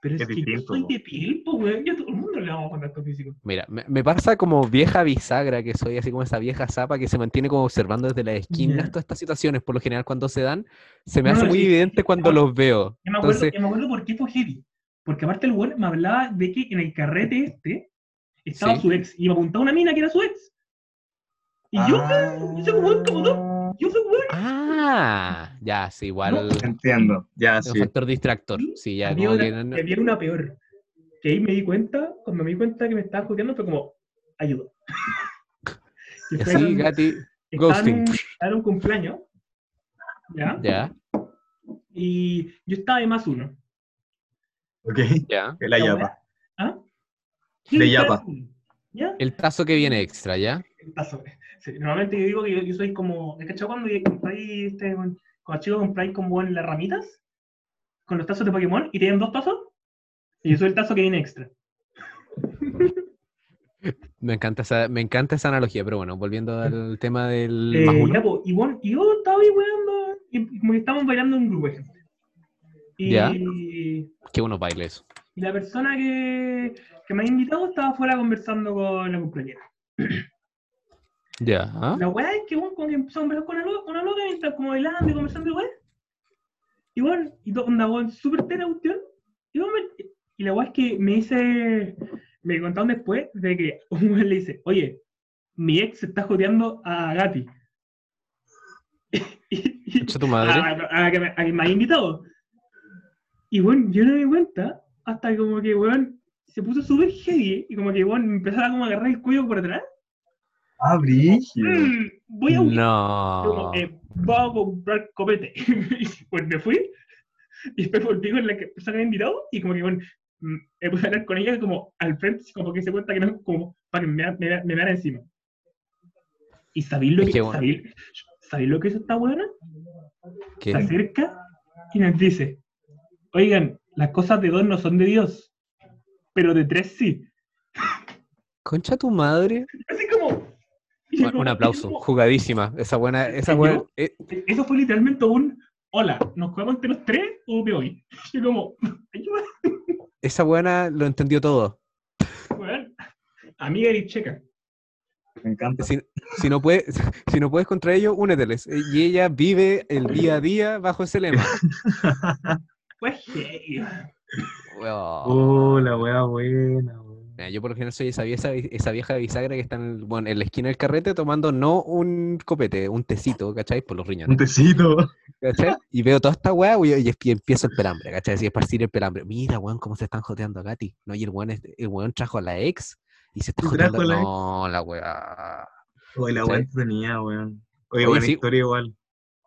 Pero es, es que yo distinto, soy po. de piel, pues, weón, yo a todo el mundo le damos contacto físico. Mira, me, me pasa como vieja bisagra que soy, así como esa vieja zapa que se mantiene como observando desde las esquinas todas estas situaciones, por lo general cuando se dan, se me No, hace no, muy sí, evidente sí, cuando no. los veo. Yo me acuerdo, Entonces, yo me acuerdo por qué fue heavy. Porque aparte el weón me hablaba de que en el carrete este estaba Sí. su ex y me apuntaba una mina que era su ex. Y yo, yo soy weón como tú. Yo soy. Ah, ya, sí, igual. Entiendo, ya, Es un sí. factor distractor. Sí, ya, había, como una, que no- no- había una peor. Que ahí me di cuenta, cuando me di cuenta que me estaba joteando, fue como, ayuda. Y así, Gati, ghosting. en un cumpleaños, ¿ya? ya, Y yo estaba de más uno. Ok, ya. que la yapa. ¿Ah? Yapa. ¿Ya? El tazo que viene extra, ¿ya? El tazo. Sí, normalmente yo digo que yo, yo soy como. ¿Es cachado cuando compráis este, con- cuando chicos compráis como en las ramitas? Con los tazos de Pokémon y tienen dos tazos. Y yo soy el tazo que viene extra. <laughs> Me encanta esa, me encanta esa analogía, pero bueno, volviendo al <laughs> tema del Eh, más uno. ya, po, y, bueno, y yo estaba ahí weando. Y como que estábamos bailando en un grupo de gente. Y, Ya. y Qué buenos bailes. la persona que, que me ha invitado estaba afuera conversando con la compañera. Ya. ¿ah? La weá es que bueno, como que empezó a conversar con una loca, una loca mientras como bailando y conversando weá. Y bueno, y todo, onda, weón, súper tela cuestión. Y, bueno, me- y la weá es que me dice, me contaron después de que <laughs> un weón le dice, oye, mi ex está jodeando a Gati. <laughs> y, tu madre. a, a que me, a que me haya invitado. Y bueno, yo no me di cuenta hasta que como que, weón, se puso súper heavy y como que, weón, me empezaba como a agarrar el cuello por atrás. Ah, brígido. Mm, voy a huir. No. Como, eh, vamos a comprar copete. y <laughs> pues me fui. Y después volví con la que persona que me había invitado. Y como que, bueno, mm, me puse a hablar con ella como al frente, como que se cuenta que no, como para que me, me, me vean encima. ¿Y sabéis lo Es que, que, bueno. sabéis, sabéis lo que hizo esta buena? ¿Qué? Se acerca y nos dice, oigan, las cosas de dos no son de Dios, pero de tres sí. Concha tu madre. <laughs> Así Un, aplauso. Jugadísima. Esa buena, esa ¿Y buena. eh, Eso fue literalmente un, hola, ¿nos jugamos entre los tres o me voy? <laughs> Y como, ayuda, <laughs> esa buena lo entendió todo. weón. Amiga y checa. Me encanta. Si, si no puedes, <laughs> si no puedes contra ellos, úneteles. Eh, Y ella vive el día a día bajo ese lema. Pues heavy. Weón. Oh, la wea buena, Mira, yo por lo general soy esa vieja, esa vieja bisagra que está en, el- bueno, en la esquina del carrete tomando no un copete, un tecito, ¿cachai? Por los Un riñones, tecito. ¿cachai? <laughs> Y veo toda esta weá y, y- empiezo el pelambre, ¿cachai? Así esparcir el pelambre. Mira, weón, cómo se están joteando a Katy. No, y el weón, es- el weón trajo a la ex y se está ¿Y joteando. la ex? No, la weá. Oye, la Sí. wea tenía, weón. Oye, Oye, buena sí. historia igual.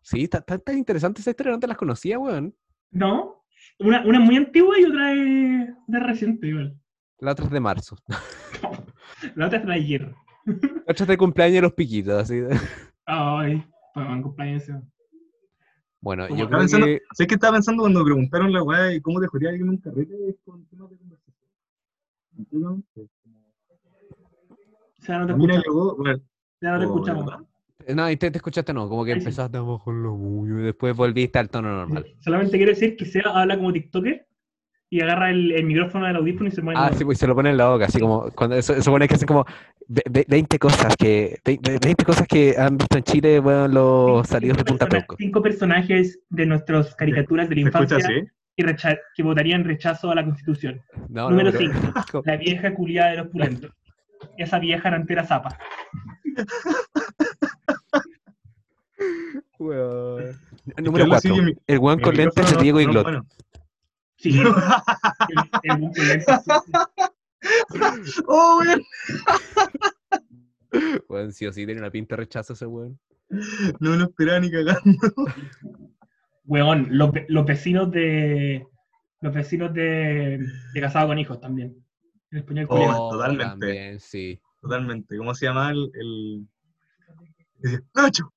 Sí, está tan, interesante esa historia, no te las conocía, weón. No, una, una muy antigua y otra es de reciente igual. La otra es de marzo. <laughs> La otra es de ayer. <laughs> La otra es de cumpleaños de los piquitos, así. <laughs> Ay, para un cumpleaños. Bueno, Como yo creo pensando, que... ¿sabes qué estaba pensando cuando preguntaron la weá de cómo te jodería alguien en un carrete con temas de conversación? O sea, no te A mí me escuchamos. bueno, Ya no te oh, escuchamos. ¿verdad? No, y te, te escuchaste, no, como que Ahí sí. empezaste a con lo tuyo y después volviste al tono normal. Solamente quiero decir que Seba habla como TikToker y agarra el, el micrófono del audífono y se pone. Ah, sí, pues se lo pone en la boca, así como, cuando eso, eso pone que hacen como ve- ve- 20 cosas que, ve- ve- 20 cosas que han visto en Chile, bueno, los salidos de Punta Peuco. Cinco personajes de nuestras caricaturas de la ¿Se escucha infancia y recha- que votarían rechazo a la constitución. No, no, Número pero- 5. <laughs> La vieja culiada de los pulentos. Esa vieja arantera zapa. <laughs> Que Número habla así 4. que mi- El Mi con lentes de no- Diego no, Iglot. bueno. Sí. <laughs> el, el, el. Oh, weón. Weón, sí o sí tiene una pinta de rechazo ese weón. No lo esperaba ni cagando. Weón, los, los vecinos de. Los vecinos de, de Casado con Hijos también. En español Oh, totalmente. También, sí. Totalmente. ¿Cómo se llama el. el... Decía, ¡Nacho!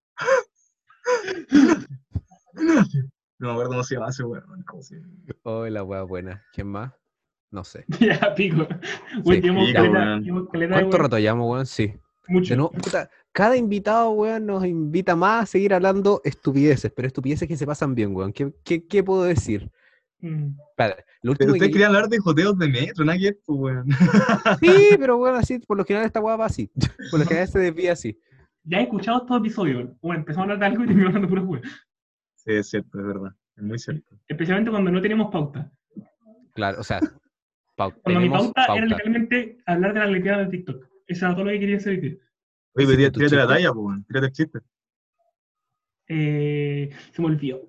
¡Nacho! No me acuerdo cómo se llama ese weón. ¿Cómo se? Oh, la weá buena. ¿Quién más? No sé. <laughs> ya, pico. Sí, caleta- caleta ¿Cuánto rato llamo, weón? Sí. Mucho. De nuevo, puta, cada invitado, weón, nos invita más a seguir hablando estupideces, pero estupideces que se pasan bien, weón. ¿Qué, qué, qué puedo decir? Mm. Lo Pero último ustedes que... querían hablar de joteos de metro, que ver, pues, weón. <laughs> Sí, pero bueno, así, por lo general esta weá va así. <laughs> Por lo general se desvía así. Ya he escuchado estos episodios. Bueno, empezamos a hablar de algo y terminamos hablando pura weón. Sí, es cierto, es verdad. Es muy cierto. Especialmente cuando no tenemos pauta. Claro, o sea, pau- Cuando mi tenemos pauta, era pauta. literalmente hablar de la Olimpiada de TikTok. Eso era todo lo que quería hacer día. Oye, Sí, pero tu tírate la talla, pues. Tírate el chiste. Eh, se me olvidó.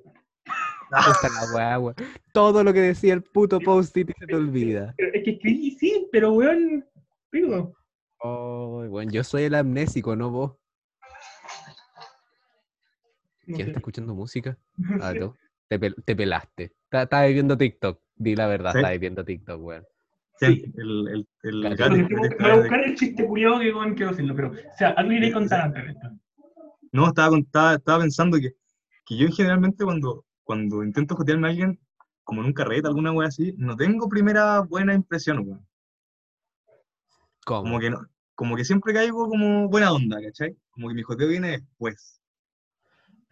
<laughs> La weá. Todo lo que decía el puto post-it se te olvida. Pero Es que escribí, sí, pero weón. Digo, Oh, bueno, yo soy el amnésico, no vos. No ¿Quién sé. está escuchando música? <laughs> Ah. Te, pel- te pelaste. Estabas viendo TikTok. Di la verdad, Sí. estabas viendo TikTok, weón. Sí, el, gato voy a buscar el chiste curioso que weón quiero decirlo, pero, o sea, algo iré contar antes de esto. No, estaba, estaba pensando que, que yo generalmente cuando, cuando intento jotearme a alguien, como en un carrete, alguna wea así, no tengo primera buena impresión, weón. ¿Cómo? Como que no, como que siempre caigo como buena onda, ¿cachai? Como que mi joteo viene después.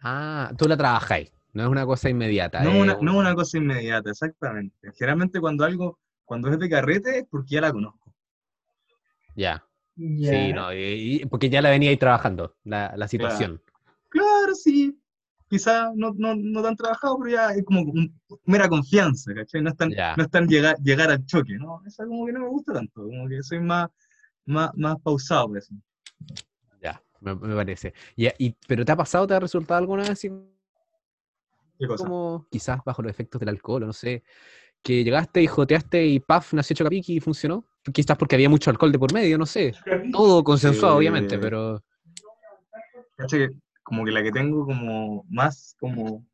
Ah, tú la trabajáis. No es una cosa inmediata. No es una, no una cosa inmediata, exactamente. Generalmente cuando algo, cuando es de carrete es porque ya la conozco. Ya. Sí, no, y- y- porque ya la venía ahí trabajando, la, la situación. Claro, sí. Quizás no, no, no tan trabajado, pero ya es como un- mera confianza, ¿cachai? No es tan, no es tan llegar, llegar al choque, ¿no? Eso como que no me gusta tanto, como que soy más, más, más pausado por eso. Me, me parece. Y, ¿Pero te ha pasado, te ha resultado alguna vez así ¿Qué cosa? como quizás bajo los efectos del alcohol o no sé, que llegaste y joteaste y paf, nació Chocapic y funcionó? Quizás porque había mucho alcohol de por medio, no sé. <laughs> Todo consensuado, Sí. obviamente, pero Como que la que tengo como más como...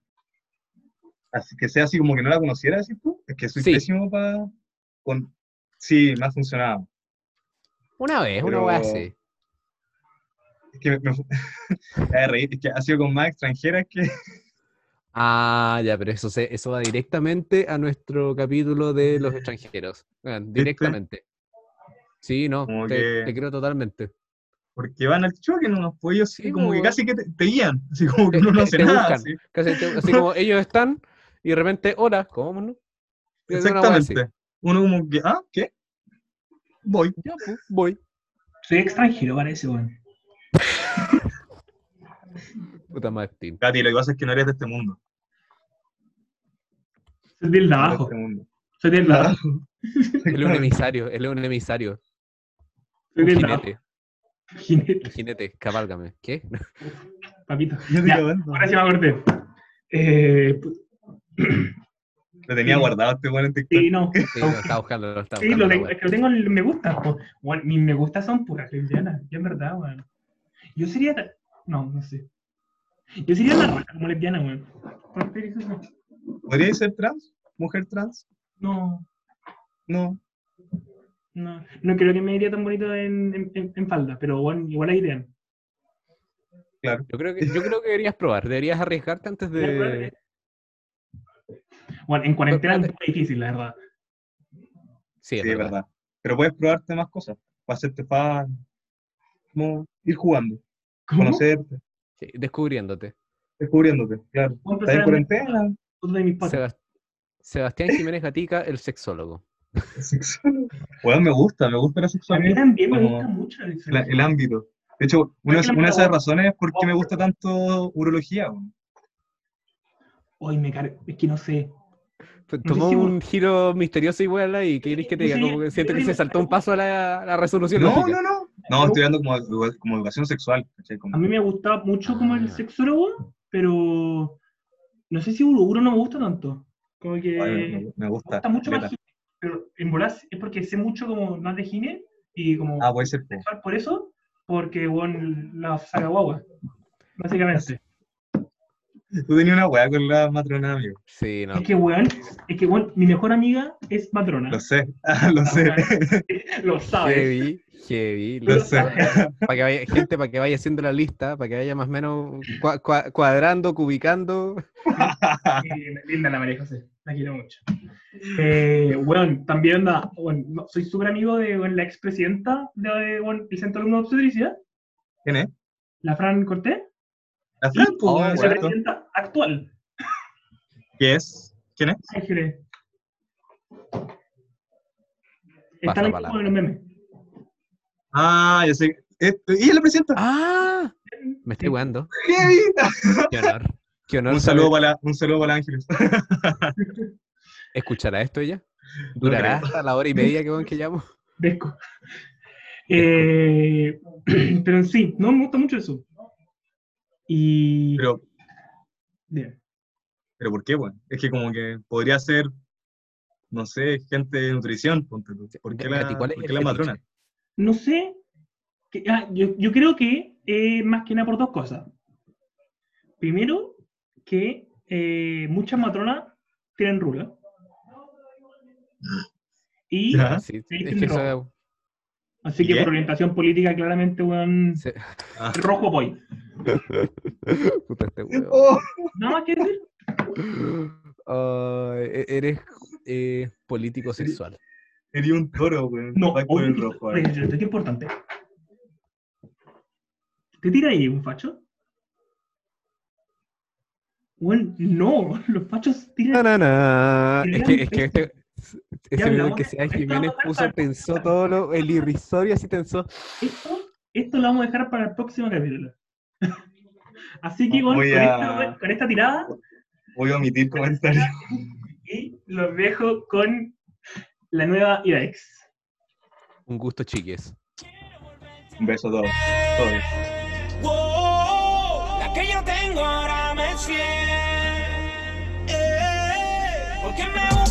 Así que sea así como que no la conociera, así tú, es que soy Sí. pésimo para... Con... Sí, me ha funcionado. una vez, una vez así. <laughs> Es que me, me, <laughs> me da de reír, es que ha sido con más extranjeras que... <laughs> Ah, ya, pero eso, se, eso va directamente a nuestro capítulo de los extranjeros. Bueno, directamente. Sí, no, te, que- te creo totalmente. Porque van al choque, ¿no? Pues ellos sí, Sí, como que casi que te, te guían, así como que uno no hace te nada. buscan. así. Casi te- así como ellos están y de repente, hola, ¿cómo no? Así. Exactamente. Uno como que, ah, ¿qué? Voy. Ya, pues, voy. Soy extranjero, parece, weón. Puta Martín. Katy, lo que pasa es que no eres de este mundo. Soy del de no abajo. este abajo. Él es un emisario, él es un emisario. Soy Un del de abajo. jinete, Jinete, un jinete, cabálgame. ¿Qué? <laughs> papito. Ya, ahora sí me acordé. Eh, <clears throat> Lo tenía Sí. guardado este weón en TikTok. sí, no. Sí, lo está buscando, lo está Sí, lo tengo, es que lo tengo en me gusta. Bueno, mis me gusta son puras lesbianas, yo en verdad, weón. Yo sería. No, no sé. Yo sería la raja como lesbiana, weón. ¿Podríais ser trans? ¿Mujer trans? No, No. no. No creo que me iría tan bonito en, en, en- en falda, pero bueno, igual la irían. Claro. Yo creo, que, yo creo que deberías probar, deberías arriesgarte antes de... Bueno, en cuarentena es Pero- muy difícil, la verdad. Sí, es Sí, es verdad. verdad. Pero puedes probarte más cosas. Para hacerte fan. Como ir jugando. ¿Cómo? Conocerte. Sí, descubriéndote. Descubriéndote. Claro. ¿Cómo Estás en cuarentena. Sebastián Jiménez Gatica, el sexólogo. Weón, me gusta, me gusta la A mí sexualidad. también me gusta mucho el la- el ámbito. De hecho, una, una de esas razones es por qué me gusta tanto urología. Hoy me. Es que no sé. Tomó un giro misterioso igual ahí, ¿qué querés que te diga? Como que siento que se saltó un paso a la, a la resolución No, lógica. no, no. No, estoy hablando como, edu- como educación sexual. A mí me gustaba mucho como el Ah. sexólogo, pero no sé si uno, uno no me gusta tanto. Como que Ay, me me, me gusta gusta. mucho más gine, pero en volar es porque sé mucho como más de gine y como Ah, puede ser. po. sexual por eso, porque bueno, la saga guagua, básicamente. Tú tenías una weá con la matrona, amigo. Sí, no. Es que weón, es que weón, mi mejor amiga es matrona. Lo sé. Ah, <laughs> lo sé. <laughs> Lo sabes. Heavy, heavy. Lo lo- sé. <laughs> Para que vaya, gente, para que vaya haciendo la lista, para que vaya más o menos cua- cua- cuadrando, cubicando. Linda la María José, la quiero mucho. Eh, bueno, también anda, bueno, no, soy súper amigo de la expresidenta del de, bueno, el Centro Alumno de Obstetricia, ¿Quién es? la Fran Cortés, La Fran, po, Oh, presidenta actual. ¿Qué es? ¿Quién es? Ángeles. Están aquí palabra. con los memes. Ah, ya sé. Eh, ¿Y es la presidenta? ¡Ah! Me estoy jugando. ¡Qué <laughs> Qué honor. Qué honor Un saludo para la, un saludo para Ángeles. <laughs> ¿Escuchará esto ella? ¿Durará hasta la hora y media que, que llamo? Desco. Eh, <clears throat> pero en sí, no me gusta mucho eso. Y. Pero, Bien. pero ¿por qué, weón? Es que como que podría ser, no sé, gente de nutrición, ponte tú. ¿Por qué la, Gati, ¿cuál es por qué la matrona? No sé. que- ah, yo, yo creo que eh, más que nada por dos cosas. Primero, que eh, muchas matronas tienen rula. Y Ya. Sí, es que eso. Así que por orientación política, claramente, weón, Ah. <laughs> rojo voy. <laughs> Puta este weón. Oh, Nada más que decir. Ay, e- eres eh, político sexual. sería un toro, weón. No, oye, el rojo. ahí. oye, qué importante. ¿Te tira ahí un facho? Bueno, no, <laughs> los fachos tiran. Na, na, na. Es que, es que Esto- este, ese weón que sea Jiménez puso, dejar- pensó todo lo, el irrisorio así tensó. Esto, esto lo vamos a dejar para el próximo capítulo. <laughs> Así que, bueno, con, a- esta, con esta tirada, Voy a omitir comentarios. y los dejo con la nueva IREX. Un gusto, chiques. Un beso a todos. todos. Wow, la que yo tengo ahora me sigue. Eh, porque me